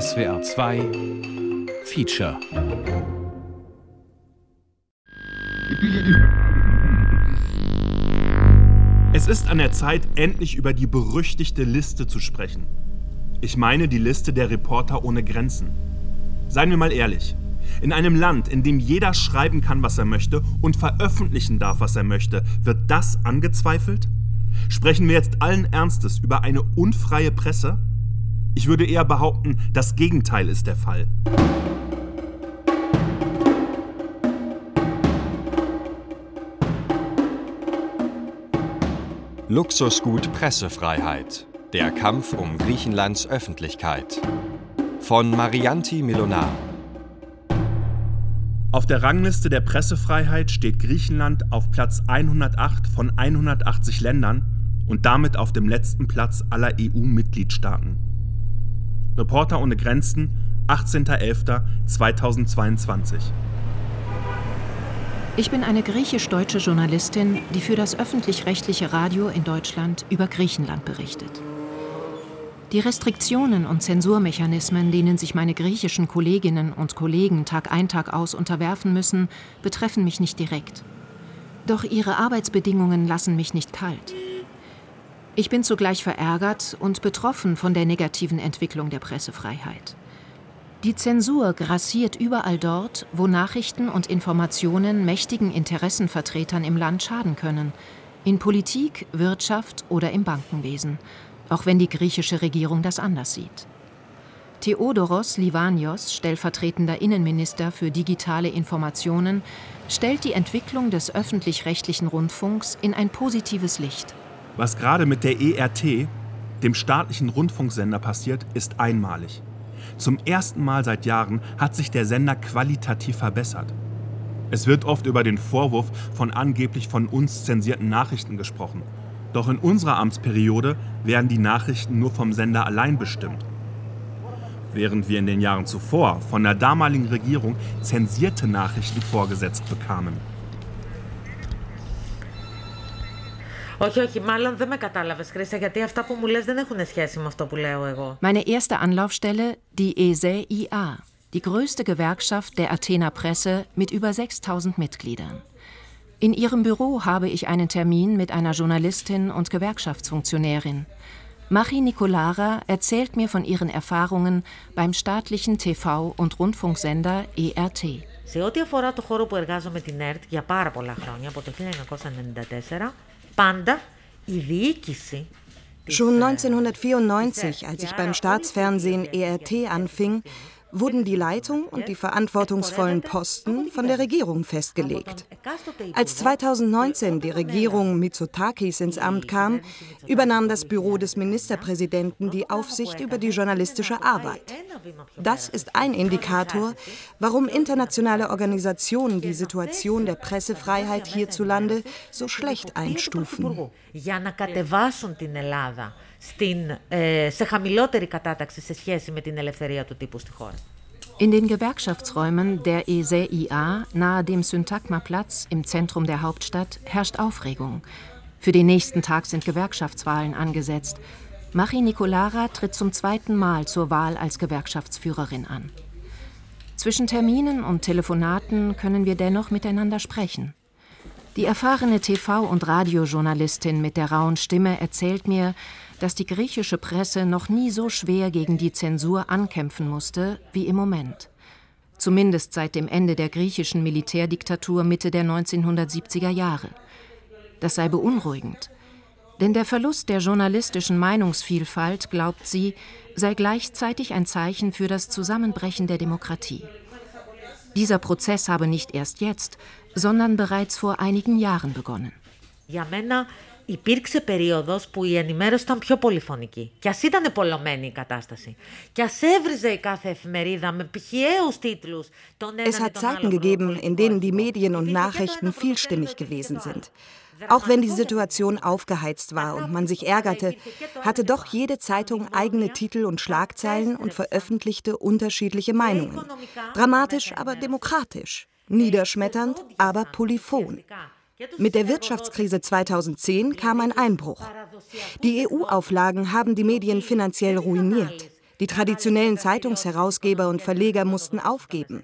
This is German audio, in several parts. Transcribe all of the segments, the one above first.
SWR 2 Feature Es ist an der Zeit, endlich über die berüchtigte Liste zu sprechen. Ich meine die Liste der Reporter ohne Grenzen. Seien wir mal ehrlich. In einem Land, in dem jeder schreiben kann, was er möchte und veröffentlichen darf, was er möchte, wird das angezweifelt? Sprechen wir jetzt allen Ernstes über eine unfreie Presse? Ich würde eher behaupten, das Gegenteil ist der Fall. Luxusgut Pressefreiheit. Der Kampf um Griechenlands Öffentlichkeit. Von Marianti Milonar. Auf der Rangliste der Pressefreiheit steht Griechenland auf Platz 108 von 180 Ländern und damit auf dem letzten Platz aller EU-Mitgliedstaaten. Reporter ohne Grenzen, 18.11.2022. Ich bin eine griechisch-deutsche Journalistin, die für das öffentlich-rechtliche Radio in Deutschland über Griechenland berichtet. Die Restriktionen und Zensurmechanismen, denen sich meine griechischen Kolleginnen und Kollegen Tag ein Tag aus unterwerfen müssen, betreffen mich nicht direkt. Doch ihre Arbeitsbedingungen lassen mich nicht kalt. Ich bin zugleich verärgert und betroffen von der negativen Entwicklung der Pressefreiheit. Die Zensur grassiert überall dort, wo Nachrichten und Informationen mächtigen Interessenvertretern im Land schaden können, in Politik, Wirtschaft oder im Bankenwesen auch wenn die griechische Regierung das anders sieht. Theodoros Livanios, stellvertretender Innenminister für digitale Informationen, stellt die Entwicklung des öffentlich-rechtlichen Rundfunks in ein positives Licht. Was gerade mit der ERT, dem staatlichen Rundfunksender, passiert, ist einmalig. Zum ersten Mal seit Jahren hat sich der Sender qualitativ verbessert. Es wird oft über den Vorwurf von angeblich von uns zensierten Nachrichten gesprochen. Doch in unserer Amtsperiode werden die Nachrichten nur vom Sender allein bestimmt. Während wir in den Jahren zuvor von der damaligen Regierung zensierte Nachrichten vorgesetzt bekamen. Όχι, όχι, μάλλον δεν με κατάλαβες, Χρήστα, γιατί αυτά που μου λες δεν έχουν σχέση με αυτό που λέω εγώ. Meine erste Anlaufstelle, die ESE-IA, die größte Gewerkschaft der Athener Presse mit über 6000 Mitgliedern. In ihrem Büro habe ich einen Termin mit einer Journalistin und Gewerkschaftsfunktionärin. Machi Nicolara erzählt mir von ihren Erfahrungen beim staatlichen TV- und Rundfunksender ERT. Σε ό,τι αφορά το χώρο που εργάζομαι την ΕΡΤ για πάρα πολλά χρόνια, από το 1994, πάντα η διοίκηση Schon 1994, als ich beim Staatsfernsehen ERT anfing, wurden die Leitung und die verantwortungsvollen Posten von der Regierung festgelegt. Als 2019 die Regierung Mitsotakis ins Amt kam, übernahm das Büro des Ministerpräsidenten die Aufsicht über die journalistische Arbeit. Das ist ein Indikator, warum internationale Organisationen die Situation der Pressefreiheit hierzulande so schlecht einstufen στην, ε, σε χαμηλότερη κατάταξη σε σχέση με την ελευθερία του τύπου στη χώρα. In den Gewerkschaftsräumen der ESEIA nahe dem Syntagma-Platz im Zentrum der Hauptstadt herrscht Aufregung. Für den nächsten Tag sind Gewerkschaftswahlen angesetzt. Machi Nicolara tritt zum zweiten Mal zur Wahl als Gewerkschaftsführerin an. Zwischen Terminen und Telefonaten können wir dennoch miteinander sprechen. Die erfahrene TV- und Radiojournalistin mit der rauen Stimme erzählt mir, dass die griechische Presse noch nie so schwer gegen die Zensur ankämpfen musste wie im Moment. Zumindest seit dem Ende der griechischen Militärdiktatur Mitte der 1970er Jahre. Das sei beunruhigend. Denn der Verlust der journalistischen Meinungsvielfalt, glaubt sie, sei gleichzeitig ein Zeichen für das Zusammenbrechen der Demokratie. Dieser Prozess habe nicht erst jetzt, sondern bereits vor einigen Jahren begonnen. Ja, Männer υπήρξε περίοδος που η ενημέρωση ήταν πιο πολυφωνική. Κι ας ήταν πολλωμένη η κατάσταση. Κι ας έβριζε η κάθε εφημερίδα με πηχιαίους τίτλους τον Es hat Zeiten gegeben, in denen die Medien und Nachrichten vielstimmig gewesen sind. Auch wenn die Situation aufgeheizt war und man sich ärgerte, hatte doch jede Zeitung eigene Titel und Schlagzeilen und veröffentlichte unterschiedliche Meinungen. Dramatisch, aber demokratisch. Niederschmetternd, aber polyphon. Mit der Wirtschaftskrise 2010 kam ein Einbruch. Die EU-Auflagen haben die Medien finanziell ruiniert. Die traditionellen Zeitungsherausgeber und Verleger mussten aufgeben.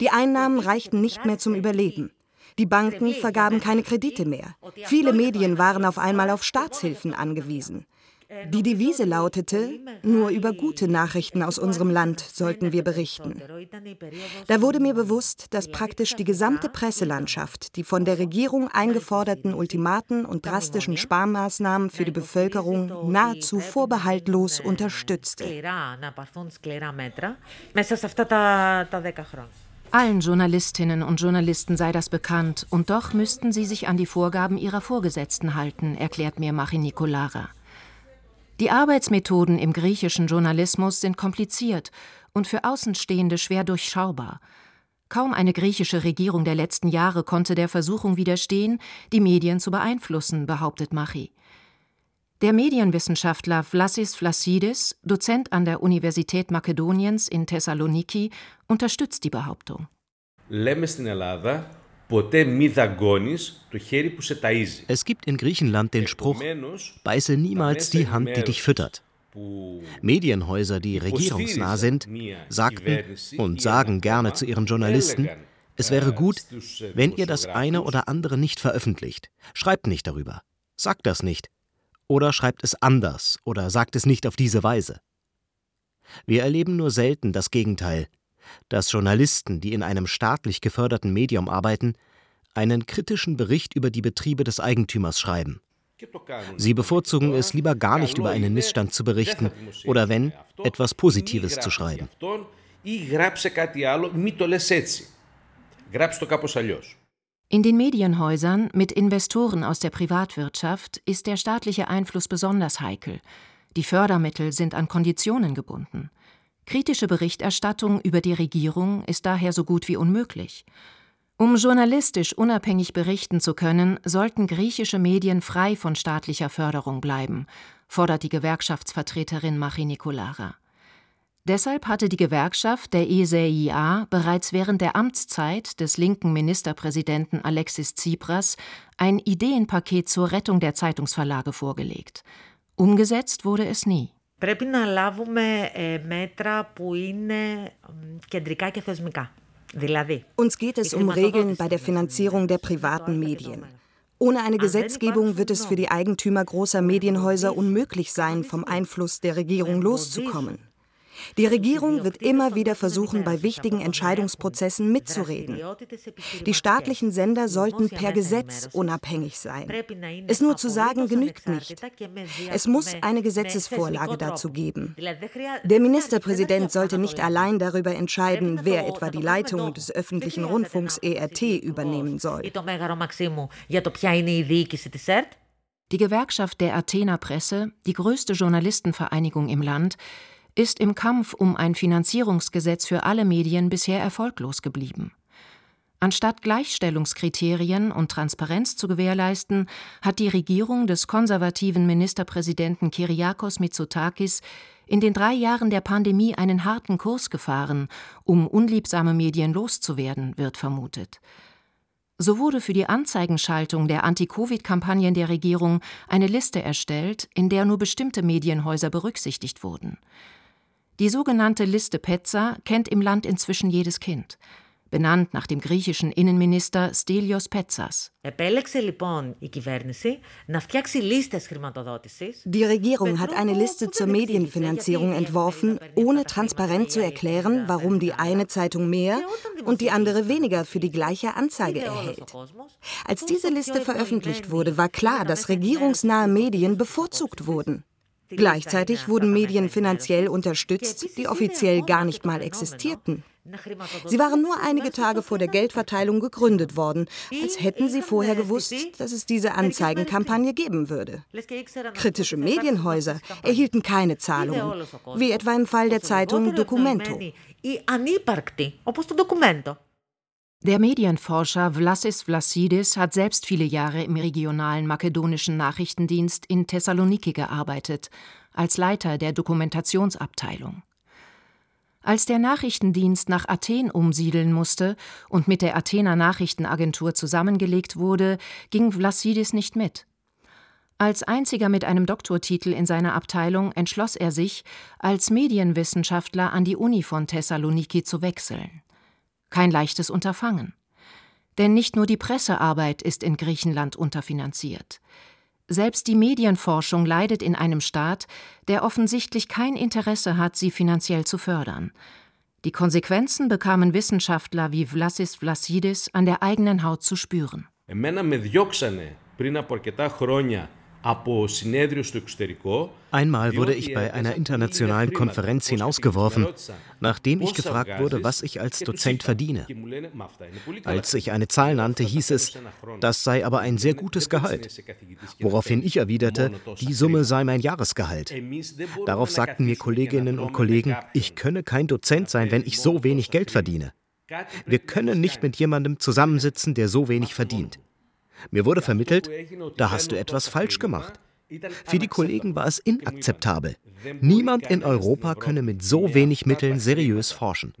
Die Einnahmen reichten nicht mehr zum Überleben. Die Banken vergaben keine Kredite mehr. Viele Medien waren auf einmal auf Staatshilfen angewiesen. Die Devise lautete, nur über gute Nachrichten aus unserem Land sollten wir berichten. Da wurde mir bewusst, dass praktisch die gesamte Presselandschaft die von der Regierung eingeforderten Ultimaten und drastischen Sparmaßnahmen für die Bevölkerung nahezu vorbehaltlos unterstützte. Allen Journalistinnen und Journalisten sei das bekannt, und doch müssten sie sich an die Vorgaben ihrer Vorgesetzten halten, erklärt mir Machi Nikolara. Die Arbeitsmethoden im griechischen Journalismus sind kompliziert und für Außenstehende schwer durchschaubar. Kaum eine griechische Regierung der letzten Jahre konnte der Versuchung widerstehen, die Medien zu beeinflussen, behauptet Machi. Der Medienwissenschaftler Vlasis Flassidis, Dozent an der Universität Makedoniens in Thessaloniki, unterstützt die Behauptung. Λέμε στην Ελλάδα es gibt in Griechenland den Spruch, beiße niemals die Hand, die dich füttert. Medienhäuser, die regierungsnah sind, sagten und sagen gerne zu ihren Journalisten, es wäre gut, wenn ihr das eine oder andere nicht veröffentlicht. Schreibt nicht darüber. Sagt das nicht. Oder schreibt es anders oder sagt es nicht auf diese Weise. Wir erleben nur selten das Gegenteil, dass Journalisten, die in einem staatlich geförderten Medium arbeiten, einen kritischen Bericht über die Betriebe des Eigentümers schreiben. Sie bevorzugen es lieber gar nicht über einen Missstand zu berichten oder wenn, etwas Positives zu schreiben. In den Medienhäusern mit Investoren aus der Privatwirtschaft ist der staatliche Einfluss besonders heikel. Die Fördermittel sind an Konditionen gebunden. Kritische Berichterstattung über die Regierung ist daher so gut wie unmöglich. Um journalistisch unabhängig berichten zu können, sollten griechische Medien frei von staatlicher Förderung bleiben, fordert die Gewerkschaftsvertreterin Machi Nikolara. Deshalb hatte die Gewerkschaft der ESEIA bereits während der Amtszeit des linken Ministerpräsidenten Alexis Tsipras ein Ideenpaket zur Rettung der Zeitungsverlage vorgelegt. Umgesetzt wurde es nie. Πρέπει να λάβουμε ε, μέτρα που είναι κεντρικά και θεσμικά. Δηλαδή, Uns geht es um Regeln bei der Finanzierung der privaten Medien. Ohne eine Gesetzgebung wird es für die Eigentümer großer Medienhäuser unmöglich sein, vom Einfluss der Regierung loszukommen. Die Regierung wird immer wieder versuchen, bei wichtigen Entscheidungsprozessen mitzureden. Die staatlichen Sender sollten per Gesetz unabhängig sein. Es nur zu sagen genügt nicht. Es muss eine Gesetzesvorlage dazu geben. Der Ministerpräsident sollte nicht allein darüber entscheiden, wer etwa die Leitung des öffentlichen Rundfunks ERT übernehmen soll. Die Gewerkschaft der Athener Presse, die größte Journalistenvereinigung im Land, ist im Kampf um ein Finanzierungsgesetz für alle Medien bisher erfolglos geblieben. Anstatt Gleichstellungskriterien und Transparenz zu gewährleisten, hat die Regierung des konservativen Ministerpräsidenten Kyriakos Mitsotakis in den drei Jahren der Pandemie einen harten Kurs gefahren, um unliebsame Medien loszuwerden, wird vermutet. So wurde für die Anzeigenschaltung der Anti-Covid-Kampagnen der Regierung eine Liste erstellt, in der nur bestimmte Medienhäuser berücksichtigt wurden. Die sogenannte Liste Petza kennt im Land inzwischen jedes Kind, benannt nach dem griechischen Innenminister Stelios Petzas. Die Regierung hat eine Liste zur Medienfinanzierung entworfen, ohne transparent zu erklären, warum die eine Zeitung mehr und die andere weniger für die gleiche Anzeige erhält. Als diese Liste veröffentlicht wurde, war klar, dass regierungsnahe Medien bevorzugt wurden. Gleichzeitig wurden Medien finanziell unterstützt, die offiziell gar nicht mal existierten. Sie waren nur einige Tage vor der Geldverteilung gegründet worden, als hätten sie vorher gewusst, dass es diese Anzeigenkampagne geben würde. Kritische Medienhäuser erhielten keine Zahlungen, wie etwa im Fall der Zeitung Documento. Der Medienforscher Vlasis Vlassidis hat selbst viele Jahre im regionalen makedonischen Nachrichtendienst in Thessaloniki gearbeitet, als Leiter der Dokumentationsabteilung. Als der Nachrichtendienst nach Athen umsiedeln musste und mit der Athener Nachrichtenagentur zusammengelegt wurde, ging Vlassidis nicht mit. Als einziger mit einem Doktortitel in seiner Abteilung entschloss er sich, als Medienwissenschaftler an die Uni von Thessaloniki zu wechseln. Kein leichtes Unterfangen. Denn nicht nur die Pressearbeit ist in Griechenland unterfinanziert. Selbst die Medienforschung leidet in einem Staat, der offensichtlich kein Interesse hat, sie finanziell zu fördern. Die Konsequenzen bekamen Wissenschaftler wie Vlasis Vlassidis an der eigenen Haut zu spüren. Εμένα με διώξανε πριν από αρκετά χρόνια Einmal wurde ich bei einer internationalen Konferenz hinausgeworfen, nachdem ich gefragt wurde, was ich als Dozent verdiene. Als ich eine Zahl nannte, hieß es, das sei aber ein sehr gutes Gehalt. Woraufhin ich erwiderte, die Summe sei mein Jahresgehalt. Darauf sagten mir Kolleginnen und Kollegen, ich könne kein Dozent sein, wenn ich so wenig Geld verdiene. Wir können nicht mit jemandem zusammensitzen, der so wenig verdient. Mir wurde vermittelt, da hast du etwas falsch gemacht. Für die Kollegen war es inakzeptabel. Niemand in Europa könne mit so wenig Mitteln seriös forschen.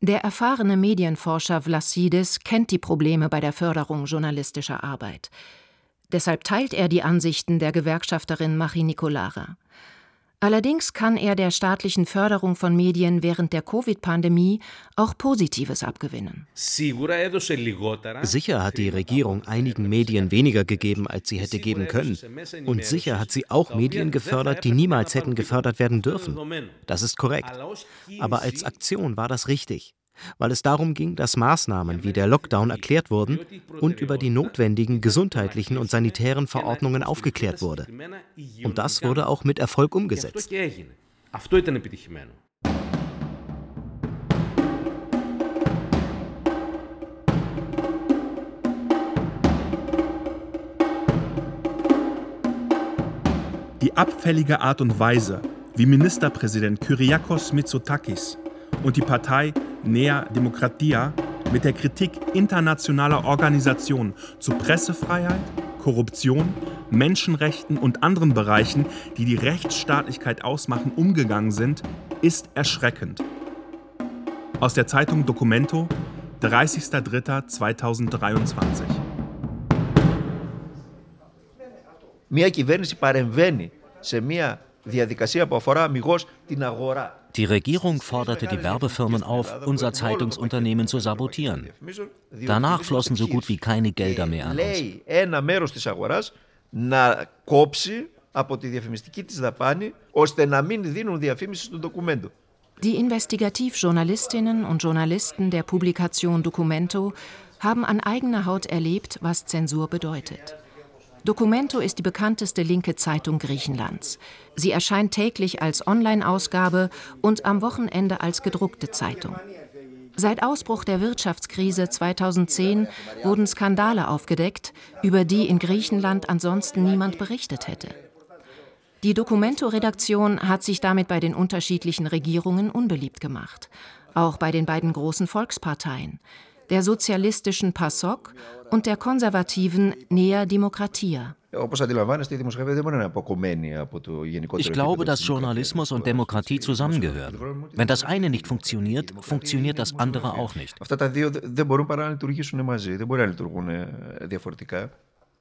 Der erfahrene Medienforscher Vlassidis kennt die Probleme bei der Förderung journalistischer Arbeit. Deshalb teilt er die Ansichten der Gewerkschafterin Machi Nicolara. Allerdings kann er der staatlichen Förderung von Medien während der Covid-Pandemie auch Positives abgewinnen. Sicher hat die Regierung einigen Medien weniger gegeben, als sie hätte geben können. Und sicher hat sie auch Medien gefördert, die niemals hätten gefördert werden dürfen. Das ist korrekt. Aber als Aktion war das richtig weil es darum ging, dass Maßnahmen wie der Lockdown erklärt wurden und über die notwendigen gesundheitlichen und sanitären Verordnungen aufgeklärt wurde. Und das wurde auch mit Erfolg umgesetzt. Die abfällige Art und Weise, wie Ministerpräsident Kyriakos Mitsotakis und die Partei Nea Demokratia mit der Kritik internationaler Organisationen zu Pressefreiheit, Korruption, Menschenrechten und anderen Bereichen, die die Rechtsstaatlichkeit ausmachen, umgegangen sind, ist erschreckend. Aus der Zeitung Documento, 30.03.2023. Μια κυβέρνηση παρεμβαίνει σε μια διαδικασία που αφορά αμυγός την αγορά. Die Regierung forderte die Werbefirmen auf, unser Zeitungsunternehmen zu sabotieren. Danach flossen so gut wie keine Gelder mehr an uns. από τη διαφημιστική της δαπάνη, ώστε να μην δίνουν διαφήμιση στο ντοκουμέντο. Die Investigativjournalistinnen und Journalisten der Publikation Documento haben an eigener Haut erlebt, was Zensur bedeutet. Documento ist die bekannteste linke Zeitung Griechenlands. Sie erscheint täglich als Online-Ausgabe und am Wochenende als gedruckte Zeitung. Seit Ausbruch der Wirtschaftskrise 2010 wurden Skandale aufgedeckt, über die in Griechenland ansonsten niemand berichtet hätte. Die Documento-Redaktion hat sich damit bei den unterschiedlichen Regierungen unbeliebt gemacht, auch bei den beiden großen Volksparteien der sozialistischen PASOK und der konservativen Nea Demokratia. Ich glaube, dass Journalismus und Demokratie zusammengehören. Wenn das eine nicht funktioniert, funktioniert das andere auch nicht.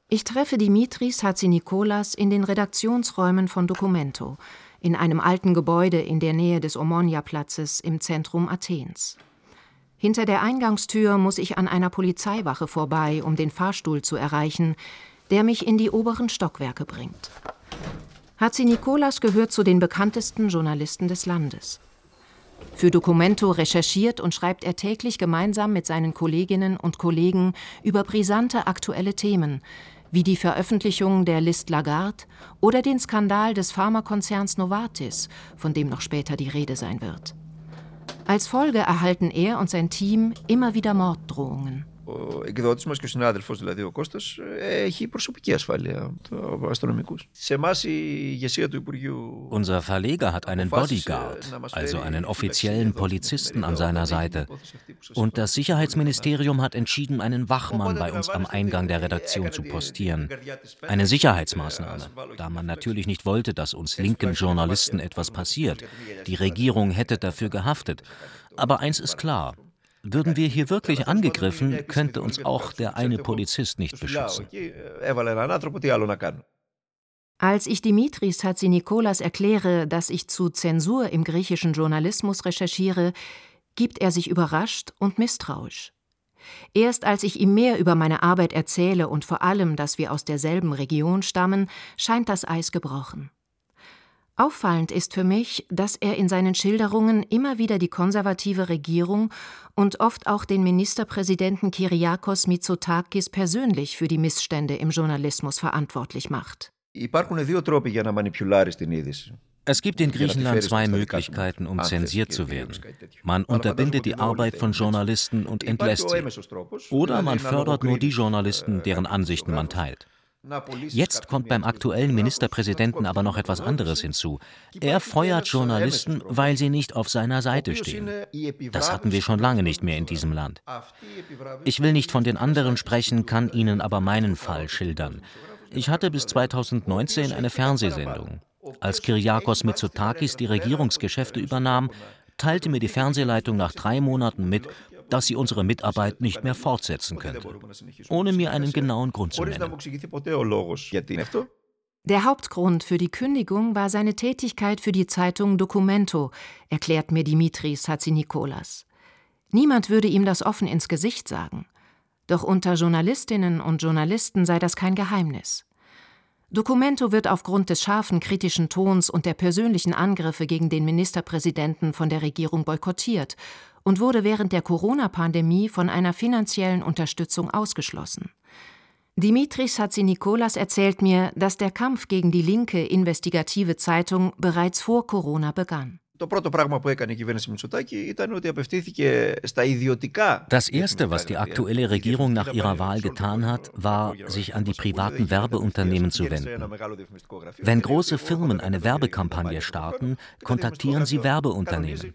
Ich treffe Dimitris Hatzinikolas in den Redaktionsräumen von Documento, in einem alten Gebäude in der Nähe des Omonia-Platzes im Zentrum Athens. Hinter der Eingangstür muss ich an einer Polizeiwache vorbei, um den Fahrstuhl zu erreichen, der mich in die oberen Stockwerke bringt. Hatzi Nikolas gehört zu den bekanntesten Journalisten des Landes. Für Documento recherchiert und schreibt er täglich gemeinsam mit seinen Kolleginnen und Kollegen über brisante aktuelle Themen, wie die Veröffentlichung der List Lagarde oder den Skandal des Pharmakonzerns Novartis, von dem noch später die Rede sein wird. Als Folge erhalten er und sein Team immer wieder Morddrohungen ο εκδότη μα και ο συνάδελφο, δηλαδή ο Κώστα, έχει προσωπική ασφάλεια από αστυνομικού. Σε εμά η ηγεσία του Υπουργείου. Unser Verleger hat einen Bodyguard, also einen offiziellen Polizisten an seiner Seite. Und das Sicherheitsministerium hat entschieden, einen Wachmann bei uns am Eingang der Redaktion zu postieren. Eine Sicherheitsmaßnahme, da man natürlich nicht wollte, dass uns linken Journalisten etwas passiert. Die Regierung hätte dafür gehaftet. Aber eins ist klar, würden wir hier wirklich angegriffen, könnte uns auch der eine Polizist nicht beschützen. Als ich Dimitris Hatzinikolas erkläre, dass ich zu Zensur im griechischen Journalismus recherchiere, gibt er sich überrascht und misstrauisch. Erst als ich ihm mehr über meine Arbeit erzähle und vor allem, dass wir aus derselben Region stammen, scheint das Eis gebrochen. Auffallend ist für mich, dass er in seinen Schilderungen immer wieder die konservative Regierung und oft auch den Ministerpräsidenten Kyriakos Mitsotakis persönlich für die Missstände im Journalismus verantwortlich macht. Es gibt in Griechenland zwei Möglichkeiten, um zensiert zu werden. Man unterbindet die Arbeit von Journalisten und entlässt sie. Oder man fördert nur die Journalisten, deren Ansichten man teilt. Jetzt kommt beim aktuellen Ministerpräsidenten aber noch etwas anderes hinzu. Er feuert Journalisten, weil sie nicht auf seiner Seite stehen. Das hatten wir schon lange nicht mehr in diesem Land. Ich will nicht von den anderen sprechen, kann Ihnen aber meinen Fall schildern. Ich hatte bis 2019 eine Fernsehsendung. Als Kyriakos Mitsotakis die Regierungsgeschäfte übernahm, teilte mir die Fernsehleitung nach drei Monaten mit, dass sie unsere Mitarbeit nicht mehr fortsetzen könnte, ohne mir einen genauen Grund zu nennen. Der Hauptgrund für die Kündigung war seine Tätigkeit für die Zeitung Documento, erklärt mir Dimitris Hatzinikolas. Niemand würde ihm das offen ins Gesicht sagen. Doch unter Journalistinnen und Journalisten sei das kein Geheimnis. Documento wird aufgrund des scharfen kritischen Tons und der persönlichen Angriffe gegen den Ministerpräsidenten von der Regierung boykottiert und wurde während der Corona-Pandemie von einer finanziellen Unterstützung ausgeschlossen. Dimitris Hatzinikolas erzählt mir, dass der Kampf gegen die linke investigative Zeitung bereits vor Corona begann. Das Erste, was die aktuelle Regierung nach ihrer Wahl getan hat, war, sich an die privaten Werbeunternehmen zu wenden. Wenn große Firmen eine Werbekampagne starten, kontaktieren sie Werbeunternehmen.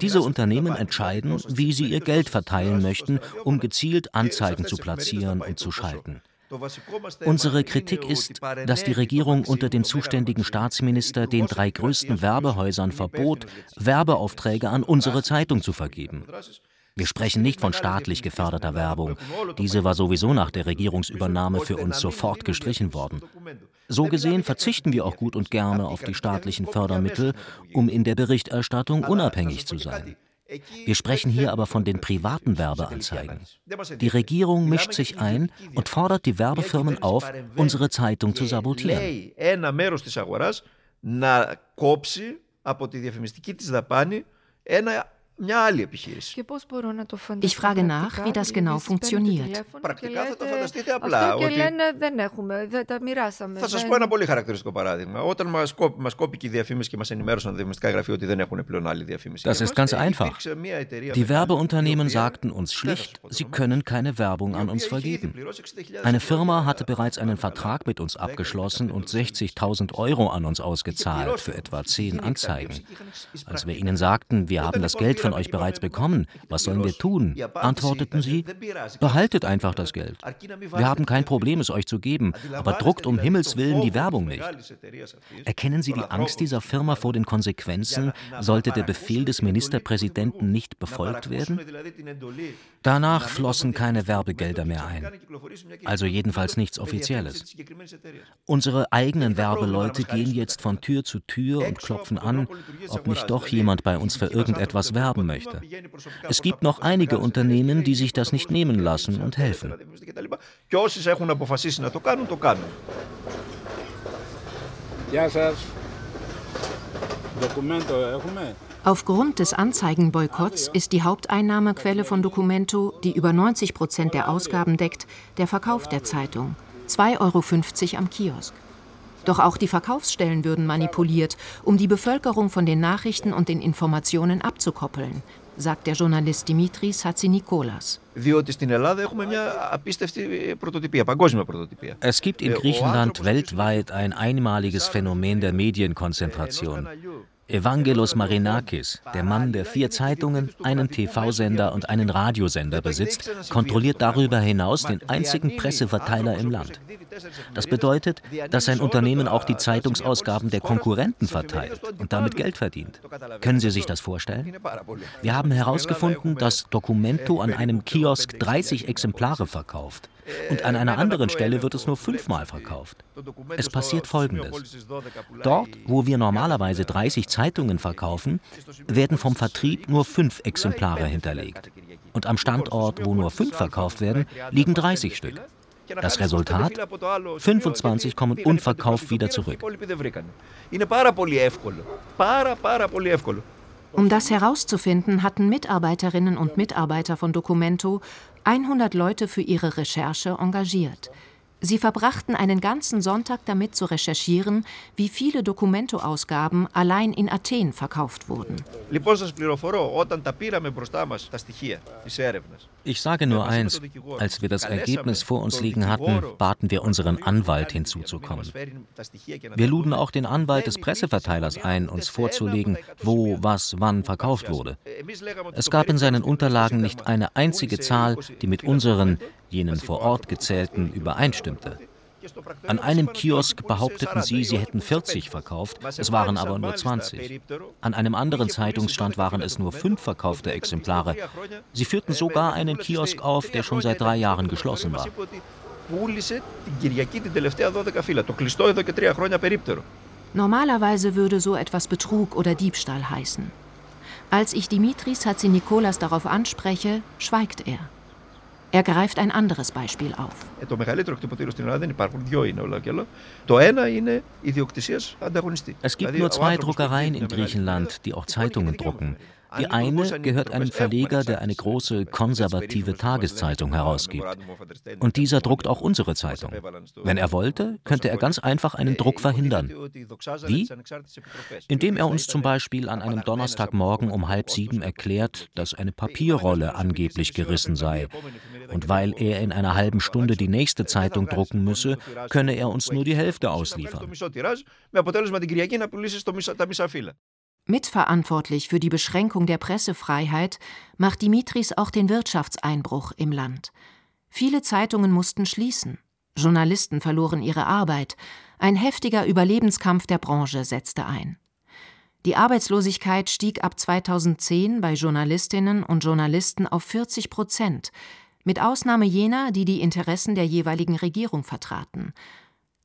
Diese Unternehmen entscheiden, wie sie ihr Geld verteilen möchten, um gezielt Anzeigen zu platzieren und zu schalten. Unsere Kritik ist, dass die Regierung unter dem zuständigen Staatsminister den drei größten Werbehäusern verbot, Werbeaufträge an unsere Zeitung zu vergeben. Wir sprechen nicht von staatlich geförderter Werbung. Diese war sowieso nach der Regierungsübernahme für uns sofort gestrichen worden. So gesehen verzichten wir auch gut und gerne auf die staatlichen Fördermittel, um in der Berichterstattung unabhängig zu sein. Wir sprechen hier aber von den privaten Werbeanzeigen. Die Regierung mischt sich ein und fordert die Werbefirmen auf, unsere Zeitung zu sabotieren. Ich frage nach, wie das genau funktioniert. Θα σα πω ένα πολύ χαρακτηριστικό παράδειγμα. Όταν μα κόπηκε η διαφήμιση και μα ενημέρωσαν τα διαφημιστικά γραφεία ότι δεν έχουν πλέον άλλη διαφήμιση. Das ist ganz einfach. Die Werbeunternehmen sagten uns schlicht, sie können keine Werbung an uns vergeben. Eine Firma hatte bereits einen Vertrag mit uns abgeschlossen und 60.000 Euro an uns ausgezahlt für etwa zehn Anzeigen. Als wir ihnen sagten, wir haben das Geld von euch bereits bekommen, was sollen wir tun? antworteten sie, behaltet einfach das Geld. Wir haben kein Problem, es euch zu geben, aber druckt um Himmels Willen die Werbung nicht. Erkennen Sie die Angst dieser Firma vor den Konsequenzen, sollte der Befehl des Ministerpräsidenten nicht befolgt werden? Danach flossen keine Werbegelder mehr ein. Also jedenfalls nichts Offizielles. Unsere eigenen Werbeleute gehen jetzt von Tür zu Tür und klopfen an, ob nicht doch jemand bei uns für irgendetwas werben haben möchte. Es gibt noch einige Unternehmen, die sich das nicht nehmen lassen und helfen. Aufgrund des Anzeigenboykotts ist die Haupteinnahmequelle von Documento, die über 90 Prozent der Ausgaben deckt, der Verkauf der Zeitung. 2,50 Euro am Kiosk. Doch auch die Verkaufsstellen würden manipuliert, um die Bevölkerung von den Nachrichten und den Informationen abzukoppeln, sagt der Journalist Dimitris Hatzinikolas. Es gibt in Griechenland weltweit ein einmaliges Phänomen der Medienkonzentration. Evangelos Marinakis, der Mann, der vier Zeitungen, einen TV-Sender und einen Radiosender besitzt, kontrolliert darüber hinaus den einzigen Presseverteiler im Land. Das bedeutet, dass sein Unternehmen auch die Zeitungsausgaben der Konkurrenten verteilt und damit Geld verdient. Können Sie sich das vorstellen? Wir haben herausgefunden, dass Documento an einem Kiosk 30 Exemplare verkauft und an einer anderen Stelle wird es nur fünfmal verkauft. Es passiert Folgendes. Dort, wo wir normalerweise 30 Zeitungen verkaufen, werden vom Vertrieb nur fünf Exemplare hinterlegt. Und am Standort, wo nur fünf verkauft werden, liegen 30 Stück. Das Resultat? 25 kommen unverkauft wieder zurück. Um das herauszufinden, hatten Mitarbeiterinnen und Mitarbeiter von Documento 100 Leute für ihre Recherche engagiert. Sie verbrachten einen ganzen Sonntag damit zu recherchieren, wie viele Documento-Ausgaben allein in Athen verkauft wurden. Ich sage nur eins, als wir das Ergebnis vor uns liegen hatten, baten wir unseren Anwalt hinzuzukommen. Wir luden auch den Anwalt des Presseverteilers ein, uns vorzulegen, wo, was, wann verkauft wurde. Es gab in seinen Unterlagen nicht eine einzige Zahl, die mit unseren, jenen vor Ort gezählten, übereinstimmte. An einem Kiosk behaupteten sie, sie hätten 40 verkauft, es waren aber nur 20. An einem anderen Zeitungsstand waren es nur fünf verkaufte Exemplare. Sie führten sogar einen Kiosk auf, der schon seit drei Jahren geschlossen war. Normalerweise würde so etwas Betrug oder Diebstahl heißen. Als ich Dimitris Hatzinikolas darauf anspreche, schweigt er. Er greift ein anderes Beispiel auf. Es gibt nur zwei Druckereien in Griechenland, die auch Zeitungen drucken. Die eine gehört einem Verleger, der eine große konservative Tageszeitung herausgibt. Und dieser druckt auch unsere Zeitung. Wenn er wollte, könnte er ganz einfach einen Druck verhindern. Wie? Indem er uns zum Beispiel an einem Donnerstagmorgen um halb sieben erklärt, dass eine Papierrolle angeblich gerissen sei. Und weil er in einer halben Stunde die nächste Zeitung drucken müsse, könne er uns nur die Hälfte ausliefern. Mitverantwortlich für die Beschränkung der Pressefreiheit macht Dimitris auch den Wirtschaftseinbruch im Land. Viele Zeitungen mussten schließen. Journalisten verloren ihre Arbeit. Ein heftiger Überlebenskampf der Branche setzte ein. Die Arbeitslosigkeit stieg ab 2010 bei Journalistinnen und Journalisten auf 40 Prozent, mit Ausnahme jener, die die Interessen der jeweiligen Regierung vertraten.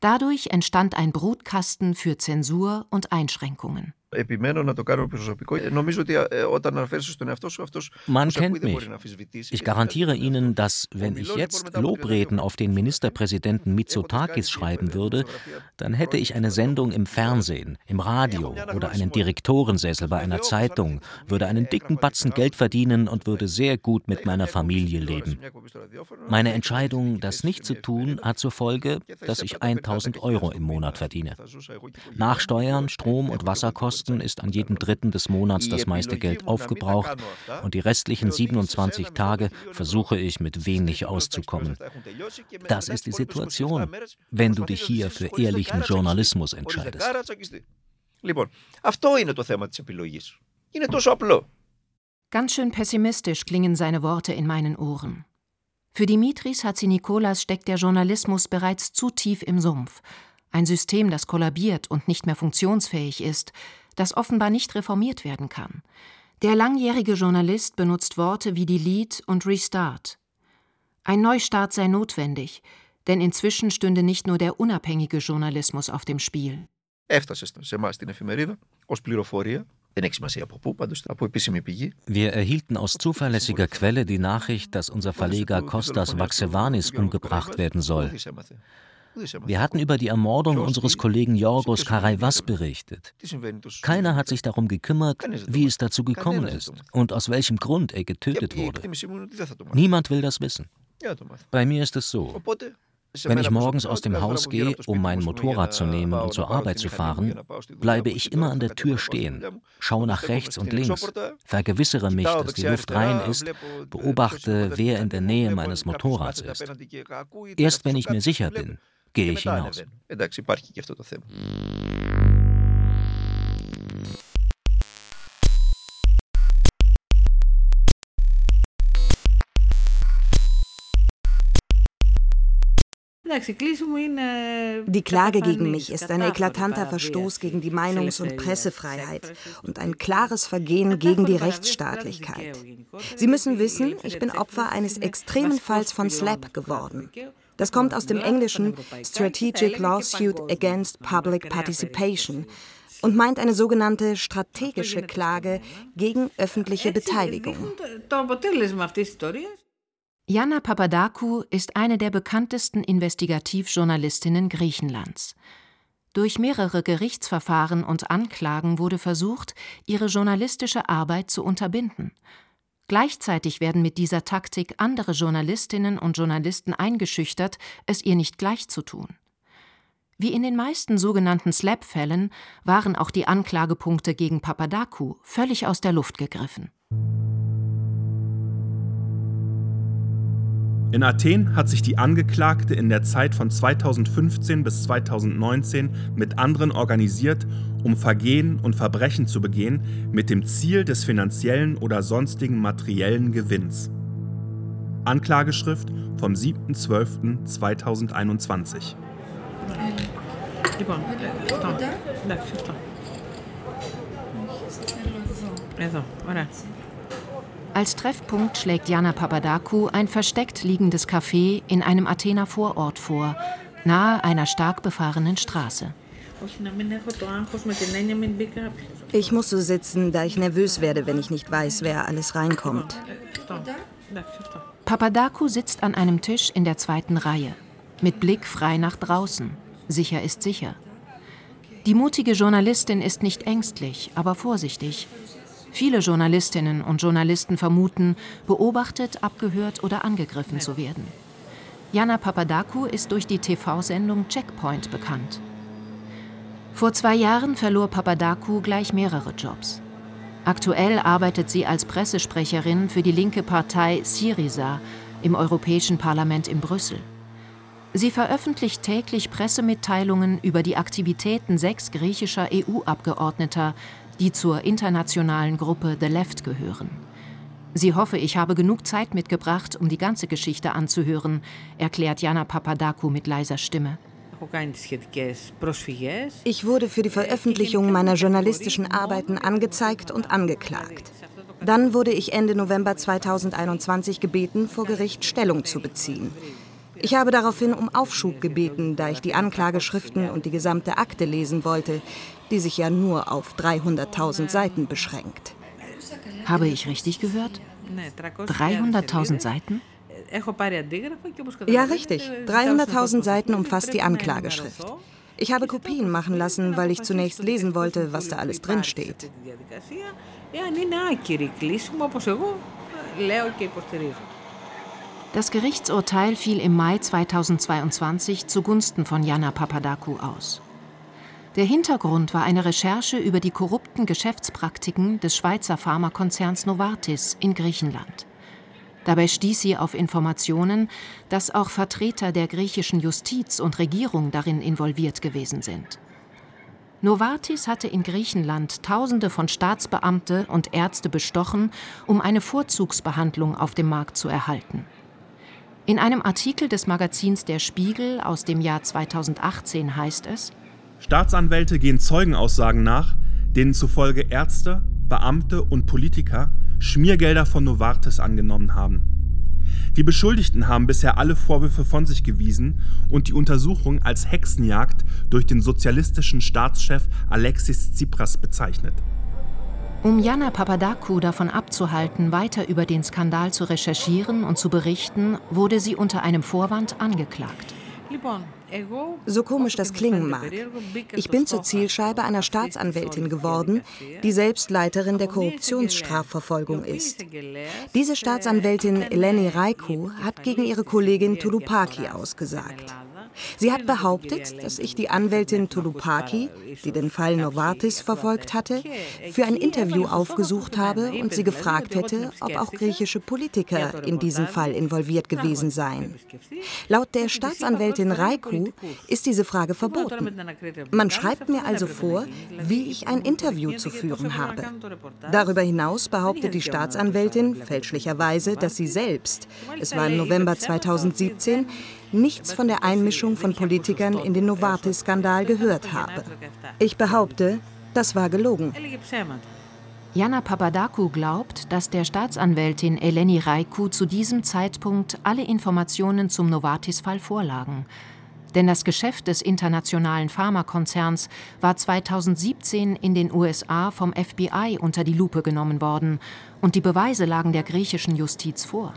Dadurch entstand ein Brutkasten für Zensur und Einschränkungen επιμένω να το κάνω προσωπικό. Νομίζω ότι όταν αναφέρεσαι στον εαυτό σου, αυτό Man kennt mich. Ich garantiere Ihnen, dass, wenn ich jetzt Lobreden auf den Ministerpräsidenten Mitsotakis schreiben würde, dann hätte ich eine Sendung im Fernsehen, im Radio oder einen Direktorensessel bei einer Zeitung, würde einen dicken Batzen Geld verdienen und würde sehr gut mit meiner Familie leben. Meine Entscheidung, das nicht zu tun, hat zur Folge, dass ich 1000 Euro im Monat verdiene. Nach Steuern, Strom und Wasserkosten Kosten ist an jedem dritten des Monats das meiste Geld aufgebraucht und die restlichen 27 Tage versuche ich mit wenig auszukommen. Das ist die Situation, wenn du dich hier für ehrlichen Journalismus entscheidest. Ganz schön pessimistisch klingen seine Worte in meinen Ohren. Für Dimitris Hatzinikolas steckt der Journalismus bereits zu tief im Sumpf. Ein System, das kollabiert und nicht mehr funktionsfähig ist, das offenbar nicht reformiert werden kann. Der langjährige Journalist benutzt Worte wie Delete und Restart. Ein Neustart sei notwendig, denn inzwischen stünde nicht nur der unabhängige Journalismus auf dem Spiel. Wir erhielten aus zuverlässiger Quelle die Nachricht, dass unser Verleger Kostas Vaxevanis umgebracht werden soll. Wir hatten über die Ermordung unseres Kollegen Yorgos Karaivas berichtet. Keiner hat sich darum gekümmert, wie es dazu gekommen ist und aus welchem Grund er getötet wurde. Niemand will das wissen. Bei mir ist es so. Wenn ich morgens aus dem Haus gehe, um mein Motorrad zu nehmen und zur Arbeit zu fahren, bleibe ich immer an der Tür stehen, schaue nach rechts und links, vergewissere mich, dass die Luft rein ist, beobachte, wer in der Nähe meines Motorrads ist. Erst wenn ich mir sicher bin, κύριε Χινός. Εντάξει, υπάρχει και αυτό το θέμα. Die Klage gegen mich ist ein eklatanter Verstoß gegen die Meinungs- und Pressefreiheit und ein klares Vergehen gegen die Rechtsstaatlichkeit. Sie müssen wissen, ich bin Opfer eines extremen Falls von Slap geworden. Das kommt aus dem englischen Strategic Lawsuit Against Public Participation und meint eine sogenannte strategische Klage gegen öffentliche Beteiligung. Jana Papadakou ist eine der bekanntesten Investigativjournalistinnen Griechenlands. Durch mehrere Gerichtsverfahren und Anklagen wurde versucht, ihre journalistische Arbeit zu unterbinden. Gleichzeitig werden mit dieser Taktik andere Journalistinnen und Journalisten eingeschüchtert, es ihr nicht gleich zu tun. Wie in den meisten sogenannten Slap-Fällen waren auch die Anklagepunkte gegen Papadakou völlig aus der Luft gegriffen. In Athen hat sich die Angeklagte in der Zeit von 2015 bis 2019 mit anderen organisiert, um Vergehen und Verbrechen zu begehen, mit dem Ziel des finanziellen oder sonstigen materiellen Gewinns. Anklageschrift vom 7.12.2021. Voilà. Als Treffpunkt schlägt Jana Papadakou ein versteckt liegendes Café in einem Athener Vorort vor, nahe einer stark befahrenen Straße. Ich muss so sitzen, da ich nervös werde, wenn ich nicht weiß, wer alles reinkommt. Papadakou sitzt an einem Tisch in der zweiten Reihe, mit Blick frei nach draußen. Sicher ist sicher. Die mutige Journalistin ist nicht ängstlich, aber vorsichtig Viele Journalistinnen und Journalisten vermuten, beobachtet, abgehört oder angegriffen zu werden. Jana Papadakou ist durch die TV-Sendung Checkpoint bekannt. Vor zwei Jahren verlor Papadakou gleich mehrere Jobs. Aktuell arbeitet sie als Pressesprecherin für die linke Partei Syriza im Europäischen Parlament in Brüssel. Sie veröffentlicht täglich Pressemitteilungen über die Aktivitäten sechs griechischer EU-Abgeordneter die zur internationalen Gruppe The Left gehören. Sie hoffe, ich habe genug Zeit mitgebracht, um die ganze Geschichte anzuhören, erklärt Jana Papadakou mit leiser Stimme. Ich wurde für die Veröffentlichung meiner journalistischen Arbeiten angezeigt und angeklagt. Dann wurde ich Ende November 2021 gebeten, vor Gericht Stellung zu beziehen. Ich habe daraufhin um Aufschub gebeten, da ich die Anklageschriften und die gesamte Akte lesen wollte, die sich ja nur auf 300.000 Seiten beschränkt. Habe ich richtig gehört? 300.000 Seiten? Ja, richtig. 300.000 Seiten umfasst die Anklageschrift. Ich habe Kopien machen lassen, weil ich zunächst lesen wollte, was da alles drin steht. Das Gerichtsurteil fiel im Mai 2022 zugunsten von Jana Papadakou aus. Der Hintergrund war eine Recherche über die korrupten Geschäftspraktiken des Schweizer Pharmakonzerns Novartis in Griechenland. Dabei stieß sie auf Informationen, dass auch Vertreter der griechischen Justiz und Regierung darin involviert gewesen sind. Novartis hatte in Griechenland Tausende von Staatsbeamte und Ärzte bestochen, um eine Vorzugsbehandlung auf dem Markt zu erhalten. In einem Artikel des Magazins Der Spiegel aus dem Jahr 2018 heißt es, Staatsanwälte gehen Zeugenaussagen nach, denen zufolge Ärzte, Beamte und Politiker Schmiergelder von Novartis angenommen haben. Die Beschuldigten haben bisher alle Vorwürfe von sich gewiesen und die Untersuchung als Hexenjagd durch den sozialistischen Staatschef Alexis Tsipras bezeichnet. Um Jana Papadakou davon abzuhalten, weiter über den Skandal zu recherchieren und zu berichten, wurde sie unter einem Vorwand angeklagt. So komisch das klingen mag. Ich bin zur Zielscheibe einer Staatsanwältin geworden, die selbst Leiterin der Korruptionsstrafverfolgung ist. Diese Staatsanwältin Eleni Raikou hat gegen ihre Kollegin Tulupaki ausgesagt. Sie hat behauptet, dass ich die Anwältin Tulupaki, die den Fall Novartis verfolgt hatte, für ein Interview aufgesucht habe und sie gefragt hätte, ob auch griechische Politiker in diesem Fall involviert gewesen seien. Laut der Staatsanwältin Raiku ist diese Frage verboten. Man schreibt mir also vor, wie ich ein Interview zu führen habe. Darüber hinaus behauptet die Staatsanwältin fälschlicherweise, dass sie selbst, es war im November 2017, nichts von der Einmischung von Politikern in den Novartis-Skandal gehört habe. Ich behaupte, das war gelogen. Jana Papadakou glaubt, dass der Staatsanwältin Eleni Raiku zu diesem Zeitpunkt alle Informationen zum Novartis-Fall vorlagen. Denn das Geschäft des internationalen Pharmakonzerns war 2017 in den USA vom FBI unter die Lupe genommen worden und die Beweise lagen der griechischen Justiz vor.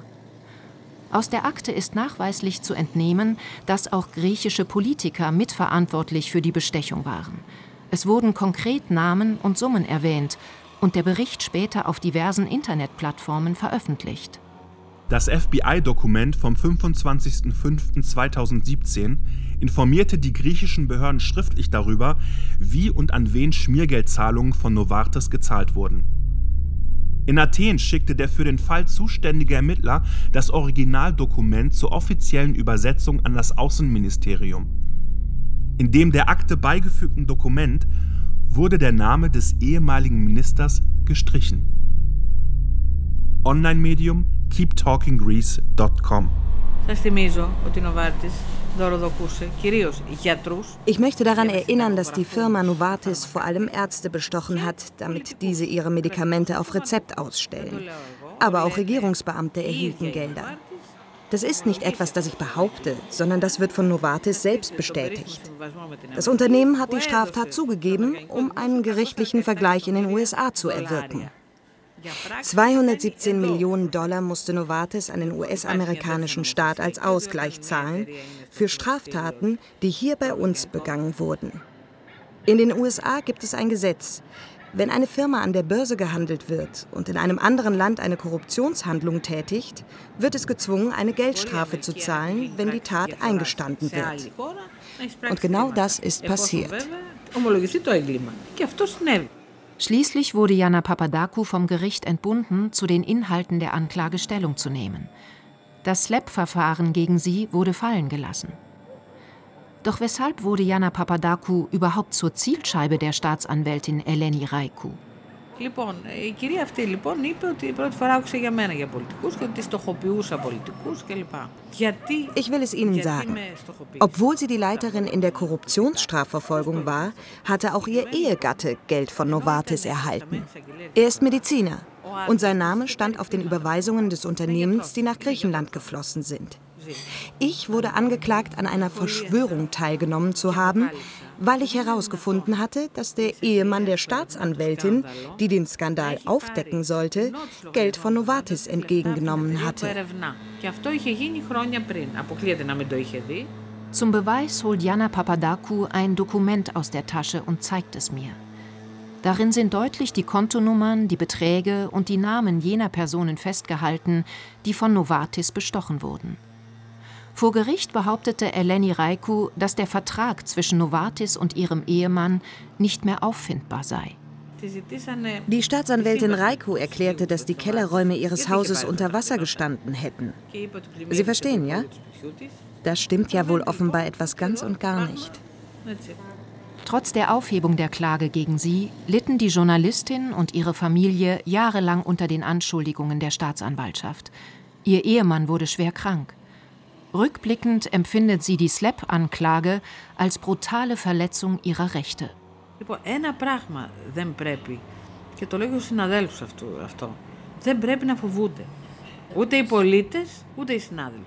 Aus der Akte ist nachweislich zu entnehmen, dass auch griechische Politiker mitverantwortlich für die Bestechung waren. Es wurden konkret Namen und Summen erwähnt und der Bericht später auf diversen Internetplattformen veröffentlicht. Das FBI-Dokument vom 25.05.2017 informierte die griechischen Behörden schriftlich darüber, wie und an wen Schmiergeldzahlungen von Novartis gezahlt wurden. In Athen schickte der für den Fall zuständige Ermittler das Originaldokument zur offiziellen Übersetzung an das Außenministerium. In dem der Akte beigefügten Dokument wurde der Name des ehemaligen Ministers gestrichen. Online-Medium keeptalkinggreece.com. Ich möchte daran erinnern, dass die Firma Novartis vor allem Ärzte bestochen hat, damit diese ihre Medikamente auf Rezept ausstellen. Aber auch Regierungsbeamte erhielten Gelder. Das ist nicht etwas, das ich behaupte, sondern das wird von Novartis selbst bestätigt. Das Unternehmen hat die Straftat zugegeben, um einen gerichtlichen Vergleich in den USA zu erwirken. 217 Millionen Dollar musste Novartis an den US-amerikanischen Staat als Ausgleich zahlen für Straftaten, die hier bei uns begangen wurden. In den USA gibt es ein Gesetz. Wenn eine Firma an der Börse gehandelt wird und in einem anderen Land eine Korruptionshandlung tätigt, wird es gezwungen, eine Geldstrafe zu zahlen, wenn die Tat eingestanden wird. Und genau das ist passiert. Schließlich wurde Jana Papadakou vom Gericht entbunden, zu den Inhalten der Anklage Stellung zu nehmen. Das SLAP-Verfahren gegen sie wurde fallen gelassen. Doch weshalb wurde Jana Papadakou überhaupt zur Zielscheibe der Staatsanwältin Eleni Raikou? Λοιπόν, η κυρία αυτή λοιπόν είπε ότι πρώτη φορά άκουσε για μένα για πολιτικούς και ότι στοχοποιούσα πολιτικούς κλπ. Γιατί, ich will es Ihnen sagen. Obwohl sie die Leiterin in der Korruptionsstrafverfolgung war, hatte auch ihr Ehegatte Geld von Novartis erhalten. Er ist Mediziner und sein Name stand auf den Überweisungen des Unternehmens, die nach Griechenland geflossen sind. Ich wurde angeklagt, an einer Verschwörung teilgenommen zu haben, weil ich herausgefunden hatte, dass der Ehemann der Staatsanwältin, die den Skandal aufdecken sollte, Geld von Novartis entgegengenommen hatte. Zum Beweis holt Jana Papadakou ein Dokument aus der Tasche und zeigt es mir. Darin sind deutlich die Kontonummern, die Beträge und die Namen jener Personen festgehalten, die von Novartis bestochen wurden. Vor Gericht behauptete Eleni Raiku, dass der Vertrag zwischen Novartis und ihrem Ehemann nicht mehr auffindbar sei. Die Staatsanwältin Raiku erklärte, dass die Kellerräume ihres Hauses unter Wasser gestanden hätten. Sie verstehen, ja? Das stimmt ja wohl offenbar etwas ganz und gar nicht. Trotz der Aufhebung der Klage gegen sie litten die Journalistin und ihre Familie jahrelang unter den Anschuldigungen der Staatsanwaltschaft. Ihr Ehemann wurde schwer krank. Rückblickend empfindet sie die SLAP-Anklage als brutale Verletzung ihrer Rechte. Λοιπόν, ένα πράγμα δεν πρέπει, και το λέω και στους συναδέλφους αυτό, αυτό, δεν πρέπει να φοβούνται. Ούτε οι πολίτες, ούτε οι συνάδελφοι.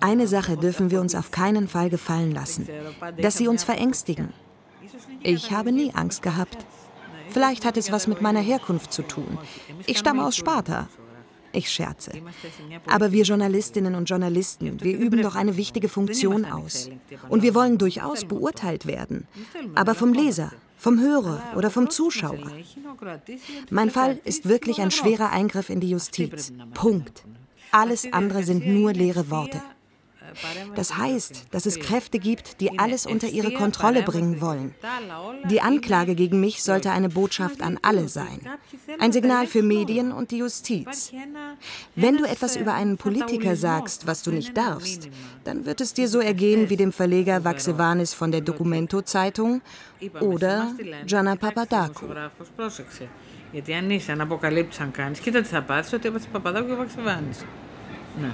Eine Sache dürfen wir uns auf keinen Fall gefallen lassen, dass sie uns verängstigen. Ich habe nie Angst gehabt. Vielleicht hat es was mit meiner Herkunft zu tun. Ich stamme aus Sparta. Ich scherze. Aber wir Journalistinnen und Journalisten, wir üben doch eine wichtige Funktion aus. Und wir wollen durchaus beurteilt werden. Aber vom Leser, vom Hörer oder vom Zuschauer. Mein Fall ist wirklich ein schwerer Eingriff in die Justiz. Punkt. Alles andere sind nur leere Worte. Das heißt, dass es Kräfte gibt, die alles unter ihre Kontrolle bringen wollen. Die Anklage gegen mich sollte eine Botschaft an alle sein. Ein Signal für Medien und die Justiz. Wenn du etwas über einen Politiker sagst, was du nicht darfst, dann wird es dir so ergehen wie dem Verleger Vaxevanis von der Documento-Zeitung oder Gianna Papadakou. Γιατί αν είσαι να αποκαλύψει αν κάνεις, κοίτα τι θα πάθεις, ότι έπαθε Παπαδάκου και Βαξεβάνης. Ναι.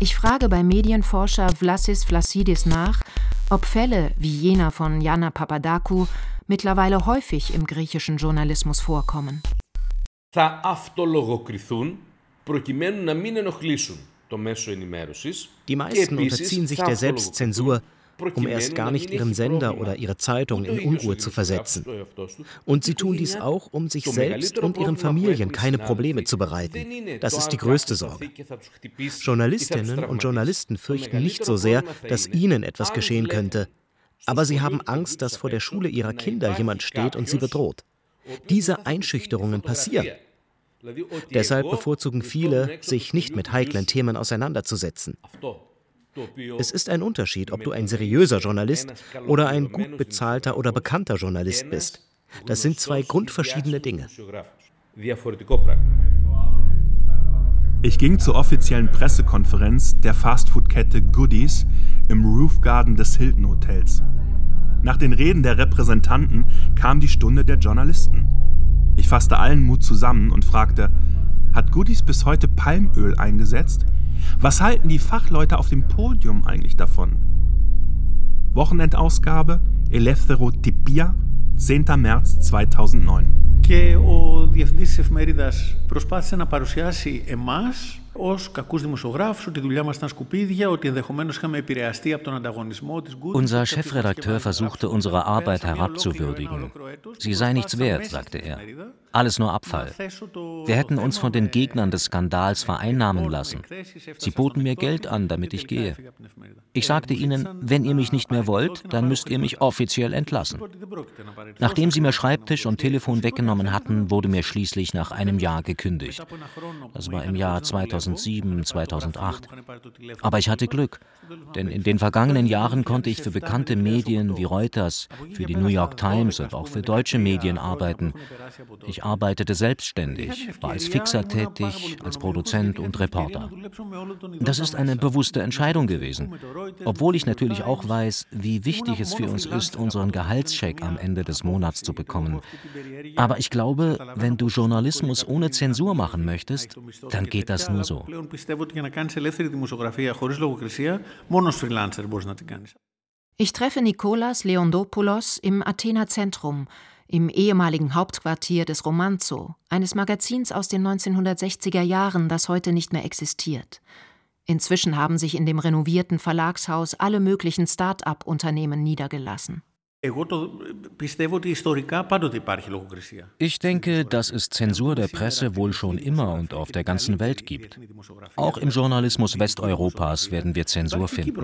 Ich frage bei Medienforscher Vlasis Vlassidis nach, ob Fälle wie jener von Jana Papadakou mittlerweile häufig im griechischen Journalismus vorkommen. Θα αυτολογοκριθούν προκειμένου να μην ενοχλήσουν το μέσο ενημέρωσης. Die meisten unterziehen sich der Selbstzensur, um erst gar nicht ihren Sender oder ihre Zeitung in Unruhe zu versetzen. Und sie tun dies auch, um sich selbst und ihren Familien keine Probleme zu bereiten. Das ist die größte Sorge. Journalistinnen und Journalisten fürchten nicht so sehr, dass ihnen etwas geschehen könnte, aber sie haben Angst, dass vor der Schule ihrer Kinder jemand steht und sie bedroht. Diese Einschüchterungen passieren. Deshalb bevorzugen viele, sich nicht mit heiklen Themen auseinanderzusetzen. Es ist ein Unterschied, ob du ein seriöser Journalist oder ein gut bezahlter oder bekannter Journalist bist. Das sind zwei grundverschiedene Dinge. Ich ging zur offiziellen Pressekonferenz der Fastfood-Kette Goodies im Roof Garden des Hilton Hotels. Nach den Reden der Repräsentanten kam die Stunde der Journalisten. Ich fasste allen Mut zusammen und fragte, hat Goodies bis heute Palmöl eingesetzt? Was halten die Fachleute auf dem Podium eigentlich davon? Wochenendausgabe Eleftherotypia, 10. März 2009. Και ο διευθυντής της εφημερίδας προσπάθησε να παρουσιάσει εμάς ω κακού δημοσιογράφου, ότι η δουλειά μα ήταν σκουπίδια, ότι ενδεχομένω είχαμε επηρεαστεί από τον ανταγωνισμό τη Unser Chefredakteur versuchte, unsere Arbeit herabzuwürdigen. Sie sei nichts wert, sagte er. Alles nur Abfall. Wir hätten uns von den Gegnern des Skandals vereinnahmen lassen. Sie boten mir Geld an, damit ich gehe. Ich sagte ihnen, wenn ihr mich nicht mehr wollt, dann müsst ihr mich offiziell entlassen. Nachdem sie mir Schreibtisch und Telefon weggenommen hatten, wurde mir schließlich nach einem Jahr gekündigt. Das war im Jahr 2007, 2008. Aber ich hatte Glück, denn in den vergangenen Jahren konnte ich für bekannte Medien wie Reuters, für die New York Times und auch für deutsche Medien arbeiten. Ich arbeitete selbstständig, war als Fixer tätig, als Produzent und Reporter. Das ist eine bewusste Entscheidung gewesen, obwohl ich natürlich auch weiß, wie wichtig es für uns ist, unseren Gehaltscheck am Ende des Monats zu bekommen. Aber ich glaube, wenn du Journalismus ohne Zensur machen möchtest, dann geht das nur so. Ich treffe Nikolas Leondopoulos im Athener Zentrum, im ehemaligen Hauptquartier des Romanzo, eines Magazins aus den 1960er Jahren, das heute nicht mehr existiert. Inzwischen haben sich in dem renovierten Verlagshaus alle möglichen Start-up-Unternehmen niedergelassen. Ich denke, dass es Zensur der Presse wohl schon immer und auf der ganzen Welt gibt. Auch im Journalismus Westeuropas werden wir Zensur finden.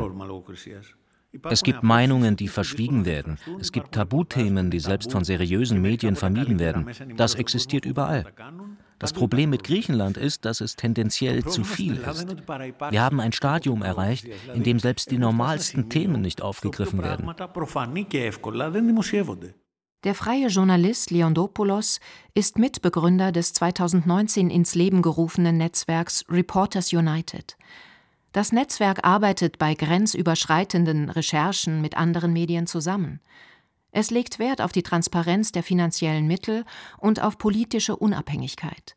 Es gibt Meinungen, die verschwiegen werden. Es gibt Tabuthemen, die selbst von seriösen Medien vermieden werden. Das existiert überall. Das Problem mit Griechenland ist, dass es tendenziell zu viel ist. Wir haben ein Stadium erreicht, in dem selbst die normalsten Themen nicht aufgegriffen werden. Der freie Journalist Leondopoulos ist Mitbegründer des 2019 ins Leben gerufenen Netzwerks Reporters United. Das Netzwerk arbeitet bei grenzüberschreitenden Recherchen mit anderen Medien zusammen. Es legt Wert auf die Transparenz der finanziellen Mittel und auf politische Unabhängigkeit.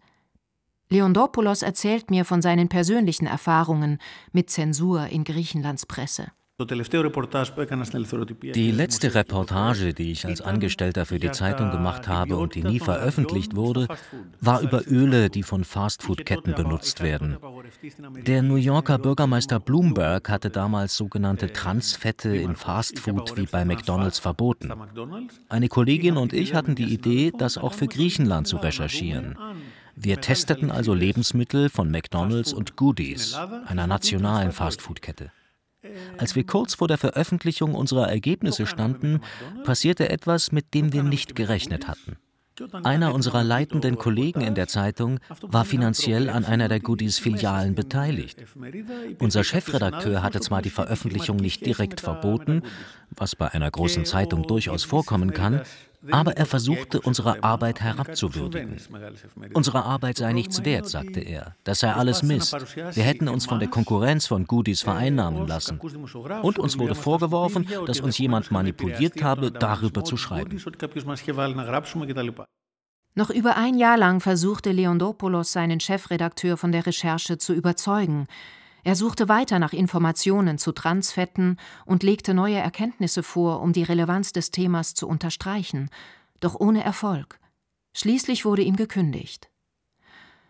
Leondopoulos erzählt mir von seinen persönlichen Erfahrungen mit Zensur in Griechenlands Presse. Die letzte Reportage, die ich als Angestellter für die Zeitung gemacht habe und die nie veröffentlicht wurde, war über Öle, die von Fastfood-Ketten benutzt werden. Der New Yorker Bürgermeister Bloomberg hatte damals sogenannte Transfette in Fastfood wie bei McDonald's verboten. Eine Kollegin und ich hatten die Idee, das auch für Griechenland zu recherchieren. Wir testeten also Lebensmittel von McDonald's und Goodies, einer nationalen Fastfood-Kette. Als wir kurz vor der Veröffentlichung unserer Ergebnisse standen, passierte etwas, mit dem wir nicht gerechnet hatten. Einer unserer leitenden Kollegen in der Zeitung war finanziell an einer der Goodies-Filialen beteiligt. Unser Chefredakteur hatte zwar die Veröffentlichung nicht direkt verboten, was bei einer großen Zeitung durchaus vorkommen kann, aber er versuchte, unsere Arbeit herabzuwürdigen. Unsere Arbeit sei nichts wert, sagte er. Das sei alles Mist. Wir hätten uns von der Konkurrenz von Goodies vereinnahmen lassen. Und uns wurde vorgeworfen, dass uns jemand manipuliert habe, darüber zu schreiben. Noch über ein Jahr lang versuchte Leondopoulos seinen Chefredakteur von der Recherche zu überzeugen. Er suchte weiter nach Informationen zu Transfetten und legte neue Erkenntnisse vor, um die Relevanz des Themas zu unterstreichen, doch ohne Erfolg. Schließlich wurde ihm gekündigt.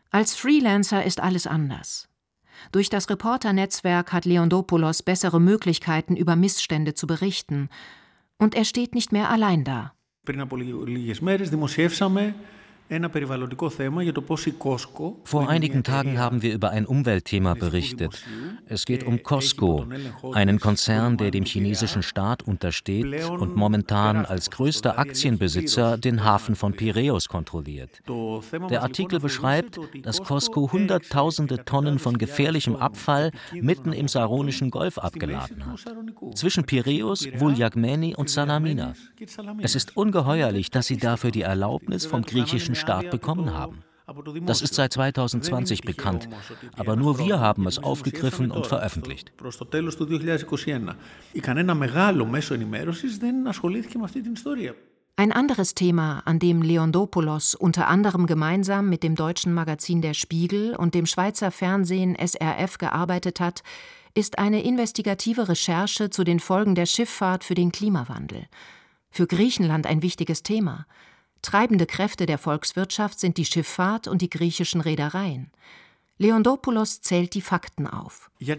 Als Freelancer ist alles anders. Durch das Reporternetzwerk hat Leondopoulos bessere Möglichkeiten, über Missstände zu berichten. Und er steht nicht mehr allein da. Πριν από λίγες μέρες δημοσιεύσαμε vor einigen Tagen haben wir über ein Umweltthema berichtet. Es geht um Costco, einen Konzern, der dem chinesischen Staat untersteht und momentan als größter Aktienbesitzer den Hafen von Piräus kontrolliert. Der Artikel beschreibt, dass Costco Hunderttausende Tonnen von gefährlichem Abfall mitten im Saronischen Golf abgeladen hat. Zwischen Piräus, Vuljagmeni und Salamina. Es ist ungeheuerlich, dass sie dafür die Erlaubnis vom griechischen Staat bekommen haben. Das ist seit 2020 bekannt, aber nur wir haben es aufgegriffen und veröffentlicht. Ein anderes Thema, an dem Leondopoulos unter anderem gemeinsam mit dem deutschen Magazin Der Spiegel und dem Schweizer Fernsehen SRF gearbeitet hat, ist eine investigative Recherche zu den Folgen der Schifffahrt für den Klimawandel. Für Griechenland ein wichtiges Thema. Treibende Kräfte der Volkswirtschaft sind die Schifffahrt und die griechischen Reedereien. Leondopoulos zählt die Fakten auf. Die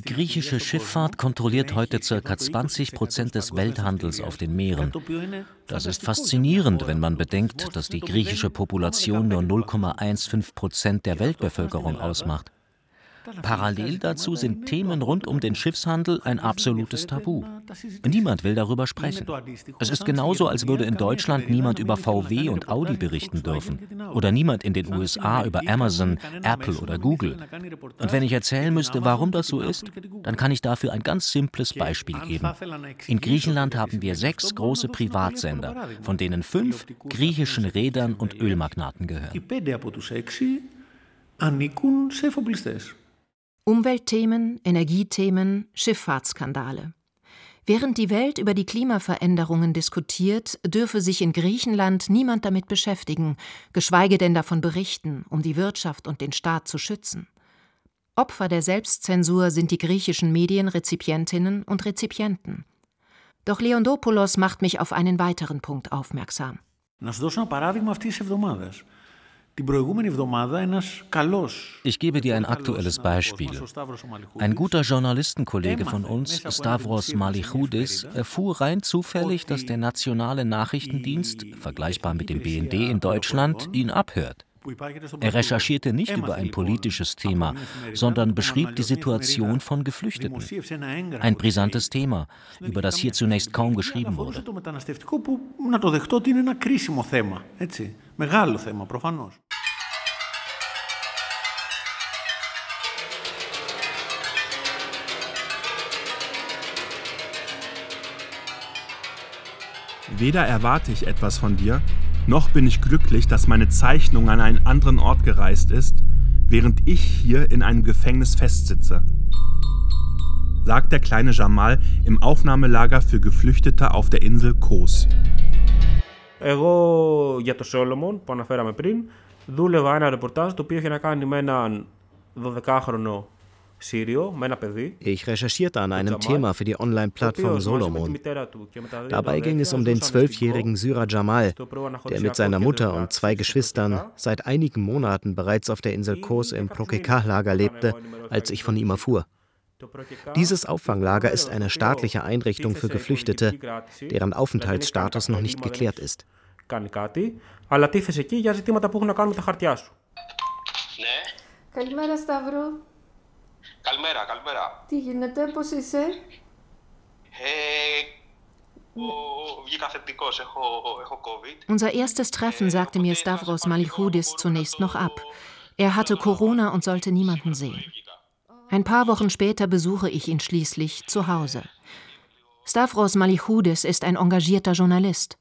griechische Schifffahrt kontrolliert heute ca. 20 Prozent des Welthandels auf den Meeren. Das ist faszinierend, wenn man bedenkt, dass die griechische Population nur 0,15 Prozent der Weltbevölkerung ausmacht. Parallel dazu sind Themen rund um den Schiffshandel ein absolutes Tabu. Niemand will darüber sprechen. Es ist genauso, als würde in Deutschland niemand über VW und Audi berichten dürfen oder niemand in den USA über Amazon, Apple oder Google. Und wenn ich erzählen müsste, warum das so ist, dann kann ich dafür ein ganz simples Beispiel geben. In Griechenland haben wir sechs große Privatsender, von denen fünf griechischen Rädern und Ölmagnaten gehören. Umweltthemen, Energiethemen, Schifffahrtsskandale. Während die Welt über die Klimaveränderungen diskutiert, dürfe sich in Griechenland niemand damit beschäftigen, geschweige denn davon berichten, um die Wirtschaft und den Staat zu schützen. Opfer der Selbstzensur sind die griechischen Medienrezipientinnen und Rezipienten. Doch Leondopoulos macht mich auf einen weiteren Punkt aufmerksam. Να σου δώσω ένα παράδειγμα αυτής της εβδομάδας. Ich gebe dir ein aktuelles Beispiel. Ein guter Journalistenkollege von uns, Stavros Malichoudis, erfuhr rein zufällig, dass der nationale Nachrichtendienst, vergleichbar mit dem BND in Deutschland, ihn abhört. Er recherchierte nicht über ein politisches Thema, sondern beschrieb die Situation von Geflüchteten. Ein brisantes Thema, über das hier zunächst kaum geschrieben wurde. Weder erwarte ich etwas von dir, noch bin ich glücklich, dass meine Zeichnung an einen anderen Ort gereist ist, während ich hier in einem Gefängnis festsitze. Sagt der kleine Jamal im Aufnahmelager für Geflüchtete auf der Insel Kos. Εγώ για το Solomon που αναφέραμε πριν δούλευα ένα ρεπορτάζ το οποίο είχε να κάνει με έναν 12χρονο ich recherchierte an einem Thema für die Online-Plattform Solomon. Dabei ging es um den zwölfjährigen Syrer Jamal, der mit seiner Mutter und zwei Geschwistern seit einigen Monaten bereits auf der Insel Kos im Prokekah-Lager lebte, als ich von ihm erfuhr. Dieses Auffanglager ist eine staatliche Einrichtung für Geflüchtete, deren Aufenthaltsstatus noch nicht geklärt ist. Kallimera Stavro. Καλημέρα, καλημέρα. Τι γίνεται, πώς είσαι? Ε, βγήκα θετικός, έχω, έχω COVID. Unser erstes Treffen sagte mir Stavros Malichoudis zunächst noch ab. Er hatte Corona und sollte niemanden sehen. Ein paar Wochen später besuche ich ihn schließlich zu Hause. Stavros Malichoudis ist ein engagierter Journalist.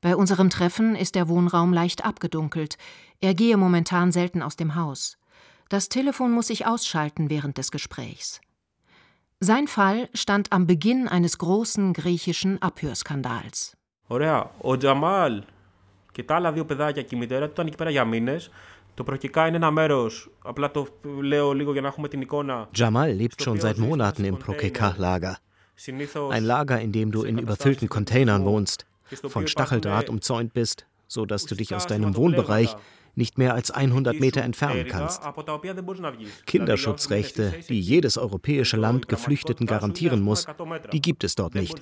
Bei unserem Treffen ist der Wohnraum leicht abgedunkelt. Er gehe momentan selten aus dem Haus. Das Telefon muss ich ausschalten während des Gesprächs. Sein Fall stand am Beginn eines großen griechischen Abhörskandals. Ωραία. Ο Τζαμάλ Και τα άλλα δύο παιδάκια και η μητέρα του ήταν εκεί πέρα για μήνε. Το Προκικά είναι ένα μέρο. Απλά το λέω λίγο για να έχουμε την εικόνα. Jamal lebt schon seit Monaten im Prokeka-Lager. Ein Lager, in dem du in überfüllten Containern wohnst, von Stacheldraht umzäunt bist, so dass du dich aus deinem Wohnbereich nicht mehr als 100 Meter entfernen kannst. Kinderschutzrechte, die jedes europäische Land Geflüchteten garantieren muss, die gibt es dort nicht.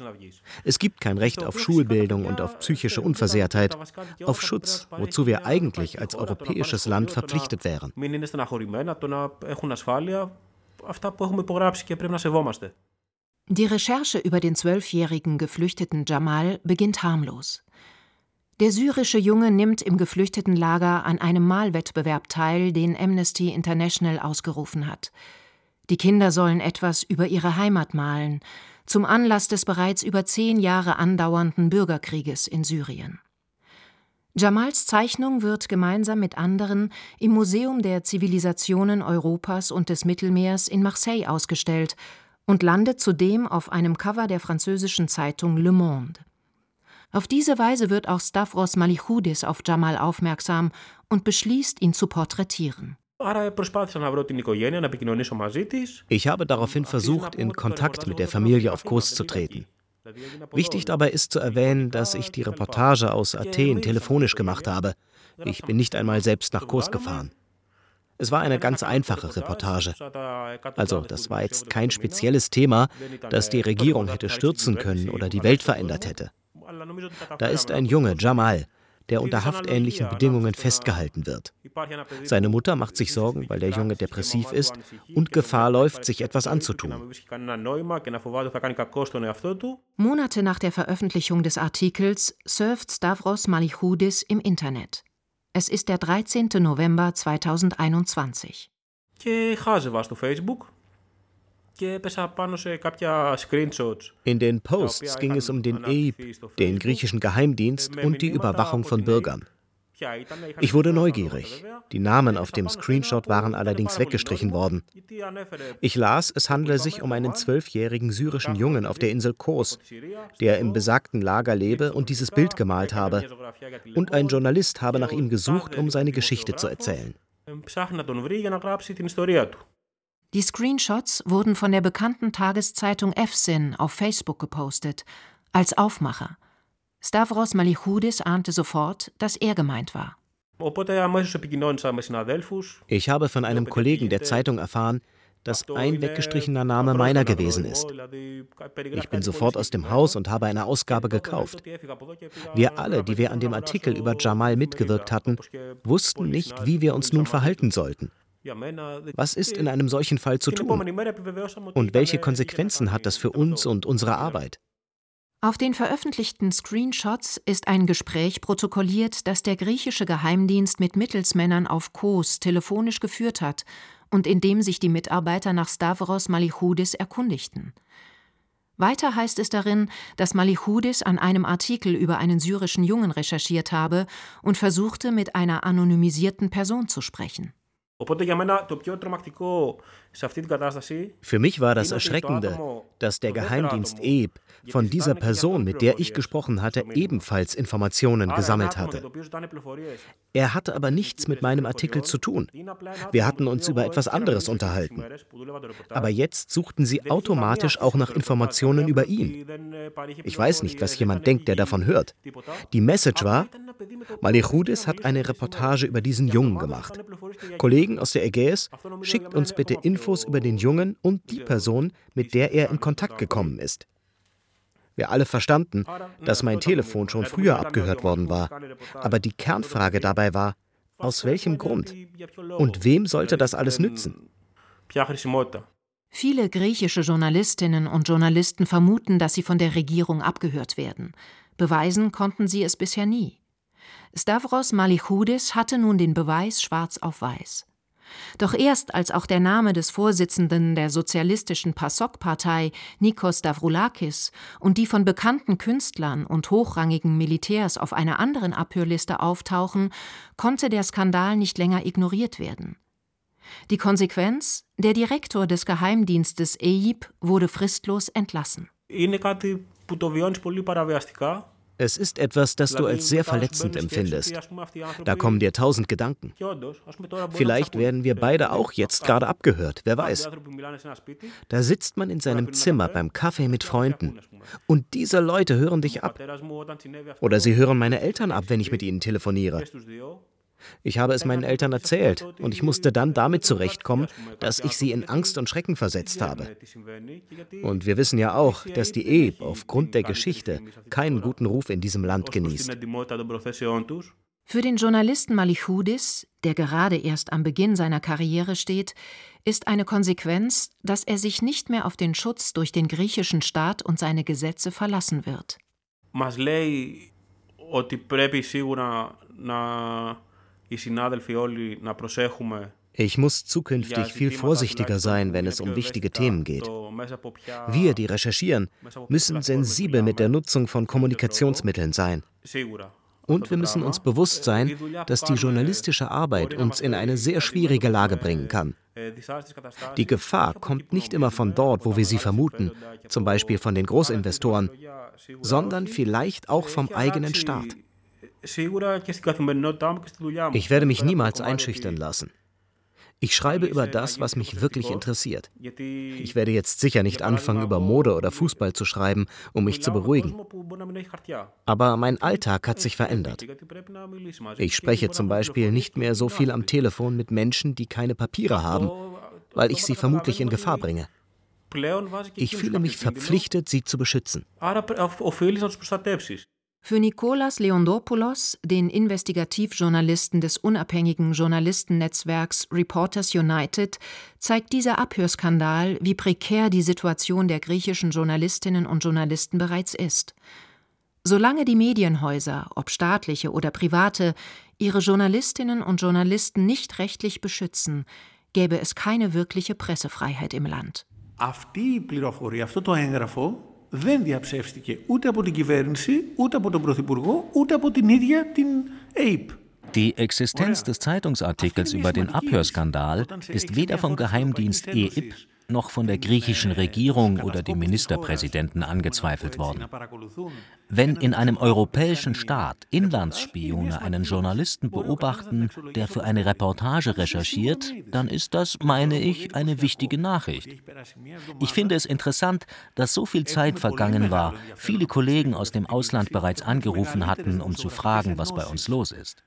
Es gibt kein Recht auf Schulbildung und auf psychische Unversehrtheit, auf Schutz, wozu wir eigentlich als europäisches Land verpflichtet wären. Die Recherche über den zwölfjährigen geflüchteten Jamal beginnt harmlos. Der syrische Junge nimmt im Geflüchtetenlager an einem Malwettbewerb teil, den Amnesty International ausgerufen hat. Die Kinder sollen etwas über ihre Heimat malen, zum Anlass des bereits über zehn Jahre andauernden Bürgerkrieges in Syrien. Jamals Zeichnung wird gemeinsam mit anderen im Museum der Zivilisationen Europas und des Mittelmeers in Marseille ausgestellt und landet zudem auf einem Cover der französischen Zeitung Le Monde. Auf diese Weise wird auch Stavros Malichoudis auf Jamal aufmerksam und beschließt, ihn zu porträtieren. Ich habe daraufhin versucht, in Kontakt mit der Familie auf Kurs zu treten. Wichtig dabei ist zu erwähnen, dass ich die Reportage aus Athen telefonisch gemacht habe. Ich bin nicht einmal selbst nach Kurs gefahren. Es war eine ganz einfache Reportage. Also, das war jetzt kein spezielles Thema, das die Regierung hätte stürzen können oder die Welt verändert hätte. Da ist ein Junge, Jamal, der unter haftähnlichen Bedingungen festgehalten wird. Seine Mutter macht sich Sorgen, weil der Junge depressiv ist und Gefahr läuft, sich etwas anzutun. Monate nach der Veröffentlichung des Artikels surft Stavros Malichoudis im Internet. Es ist der 13. November 2021. in den Posts ging es um den EIB, den griechischen Geheimdienst und die Überwachung von Bürgern. Ich wurde neugierig. Die Namen auf dem Screenshot waren allerdings weggestrichen worden. Ich las, es handle sich um einen zwölfjährigen syrischen Jungen auf der Insel Kos, der im besagten Lager lebe und dieses Bild gemalt habe. Und ein Journalist habe nach ihm gesucht, um seine Geschichte zu erzählen. Die Screenshots wurden von der bekannten Tageszeitung EFSIN auf Facebook gepostet, als Aufmacher. Stavros Malichoudis ahnte sofort, dass er gemeint war. Ich habe von einem Kollegen der Zeitung erfahren, dass ein weggestrichener Name meiner gewesen ist. Ich bin sofort aus dem Haus und habe eine Ausgabe gekauft. Wir alle, die wir an dem Artikel über Jamal mitgewirkt hatten, wussten nicht, wie wir uns nun verhalten sollten. Was ist in einem solchen Fall zu tun? Und welche Konsequenzen hat das für uns und unsere Arbeit? Auf den veröffentlichten Screenshots ist ein Gespräch protokolliert, das der griechische Geheimdienst mit Mittelsmännern auf Kos telefonisch geführt hat und in dem sich die Mitarbeiter nach Stavros Malichoudis erkundigten. Weiter heißt es darin, dass Malichoudis an einem Artikel über einen syrischen Jungen recherchiert habe und versuchte, mit einer anonymisierten Person zu sprechen. Für mich war das Erschreckende, dass der Geheimdienst EB von dieser Person, mit der ich gesprochen hatte, ebenfalls Informationen gesammelt hatte. Er hatte aber nichts mit meinem Artikel zu tun. Wir hatten uns über etwas anderes unterhalten. Aber jetzt suchten sie automatisch auch nach Informationen über ihn. Ich weiß nicht, was jemand denkt, der davon hört. Die Message war, Malichoudis hat eine Reportage über diesen Jungen gemacht. Kollegen aus der Ägäis, schickt uns bitte Infos über den Jungen und die Person, mit der er in Kontakt gekommen ist. Wir alle verstanden, dass mein Telefon schon früher abgehört worden war. Aber die Kernfrage dabei war, aus welchem Grund? Und wem sollte das alles nützen? Viele griechische Journalistinnen und Journalisten vermuten, dass sie von der Regierung abgehört werden. Beweisen konnten sie es bisher nie. Stavros Malichoudis hatte nun den Beweis schwarz auf weiß. Doch erst als auch der Name des Vorsitzenden der sozialistischen PASOK-Partei, Nikos Davroulakis, und die von bekannten Künstlern und hochrangigen Militärs auf einer anderen Abhörliste auftauchen, konnte der Skandal nicht länger ignoriert werden. Die Konsequenz? Der Direktor des Geheimdienstes EIB wurde fristlos entlassen. Είναι κάτι που το βιώνεις πολύ παραβιαστικά es ist etwas, das du als sehr verletzend empfindest. Da kommen dir tausend Gedanken. Vielleicht werden wir beide auch jetzt gerade abgehört, wer weiß. Da sitzt man in seinem Zimmer beim Kaffee mit Freunden und diese Leute hören dich ab. Oder sie hören meine Eltern ab, wenn ich mit ihnen telefoniere. Ich habe es meinen Eltern erzählt und ich musste dann damit zurechtkommen, dass ich sie in Angst und Schrecken versetzt habe. Und wir wissen ja auch, dass die Ehe aufgrund der Geschichte keinen guten Ruf in diesem Land genießt. Für den Journalisten Malichudis, der gerade erst am Beginn seiner Karriere steht, ist eine Konsequenz, dass er sich nicht mehr auf den Schutz durch den griechischen Staat und seine Gesetze verlassen wird. Μας λέει ότι πρέπει σίγουρα να ich muss zukünftig viel vorsichtiger sein, wenn es um wichtige Themen geht. Wir, die recherchieren, müssen sensibel mit der Nutzung von Kommunikationsmitteln sein. Und wir müssen uns bewusst sein, dass die journalistische Arbeit uns in eine sehr schwierige Lage bringen kann. Die Gefahr kommt nicht immer von dort, wo wir sie vermuten, zum Beispiel von den Großinvestoren, sondern vielleicht auch vom eigenen Staat. Ich werde mich niemals einschüchtern lassen. Ich schreibe über das, was mich wirklich interessiert. Ich werde jetzt sicher nicht anfangen, über Mode oder Fußball zu schreiben, um mich zu beruhigen. Aber mein Alltag hat sich verändert. Ich spreche zum Beispiel nicht mehr so viel am Telefon mit Menschen, die keine Papiere haben, weil ich sie vermutlich in Gefahr bringe. Ich fühle mich verpflichtet, sie zu beschützen. Für Nikolas Leondopoulos, den Investigativjournalisten des unabhängigen Journalistennetzwerks Reporters United, zeigt dieser Abhörskandal, wie prekär die Situation der griechischen Journalistinnen und Journalisten bereits ist. Solange die Medienhäuser, ob staatliche oder private, ihre Journalistinnen und Journalisten nicht rechtlich beschützen, gäbe es keine wirkliche Pressefreiheit im Land. Αυτή η πληροφορία, αυτό το έγγραφο δεν διαψεύστηκε ούτε από την κυβέρνηση, ούτε από τον Πρωθυπουργό, ούτε από την ίδια την ΑΕΠ. Die Existenz des Zeitungsartikels über den Abhörskandal ist weder vom Geheimdienst EIP noch von der griechischen Regierung oder dem Ministerpräsidenten angezweifelt worden. Wenn in einem europäischen Staat Inlandsspione einen Journalisten beobachten, der für eine Reportage recherchiert, dann ist das, meine ich, eine wichtige Nachricht. Ich finde es interessant, dass so viel Zeit vergangen war, viele Kollegen aus dem Ausland bereits angerufen hatten, um zu fragen, was bei uns los ist.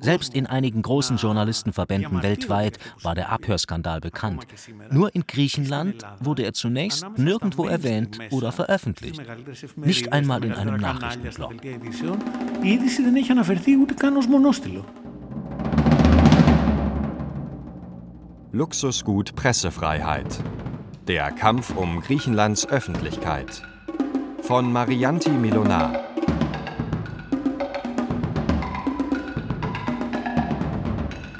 Selbst in einigen großen Journalistenverbänden weltweit war der Abhörskandal bekannt. Nur in Griechenland Griechenland wurde er zunächst nirgendwo erwähnt oder veröffentlicht, nicht einmal in einem Nachrichtenblog. Luxusgut Pressefreiheit. Der Kampf um Griechenlands Öffentlichkeit. Von Marianti Milonar.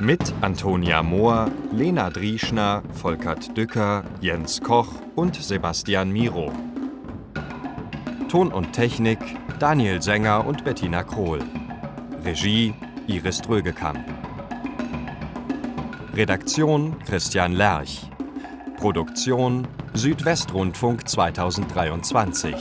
Mit Antonia Mohr, Lena Drieschner, Volkert Dücker, Jens Koch und Sebastian Miro. Ton und Technik Daniel Sänger und Bettina Krohl. Regie Iris Drögekamp. Redaktion Christian Lerch. Produktion Südwestrundfunk 2023.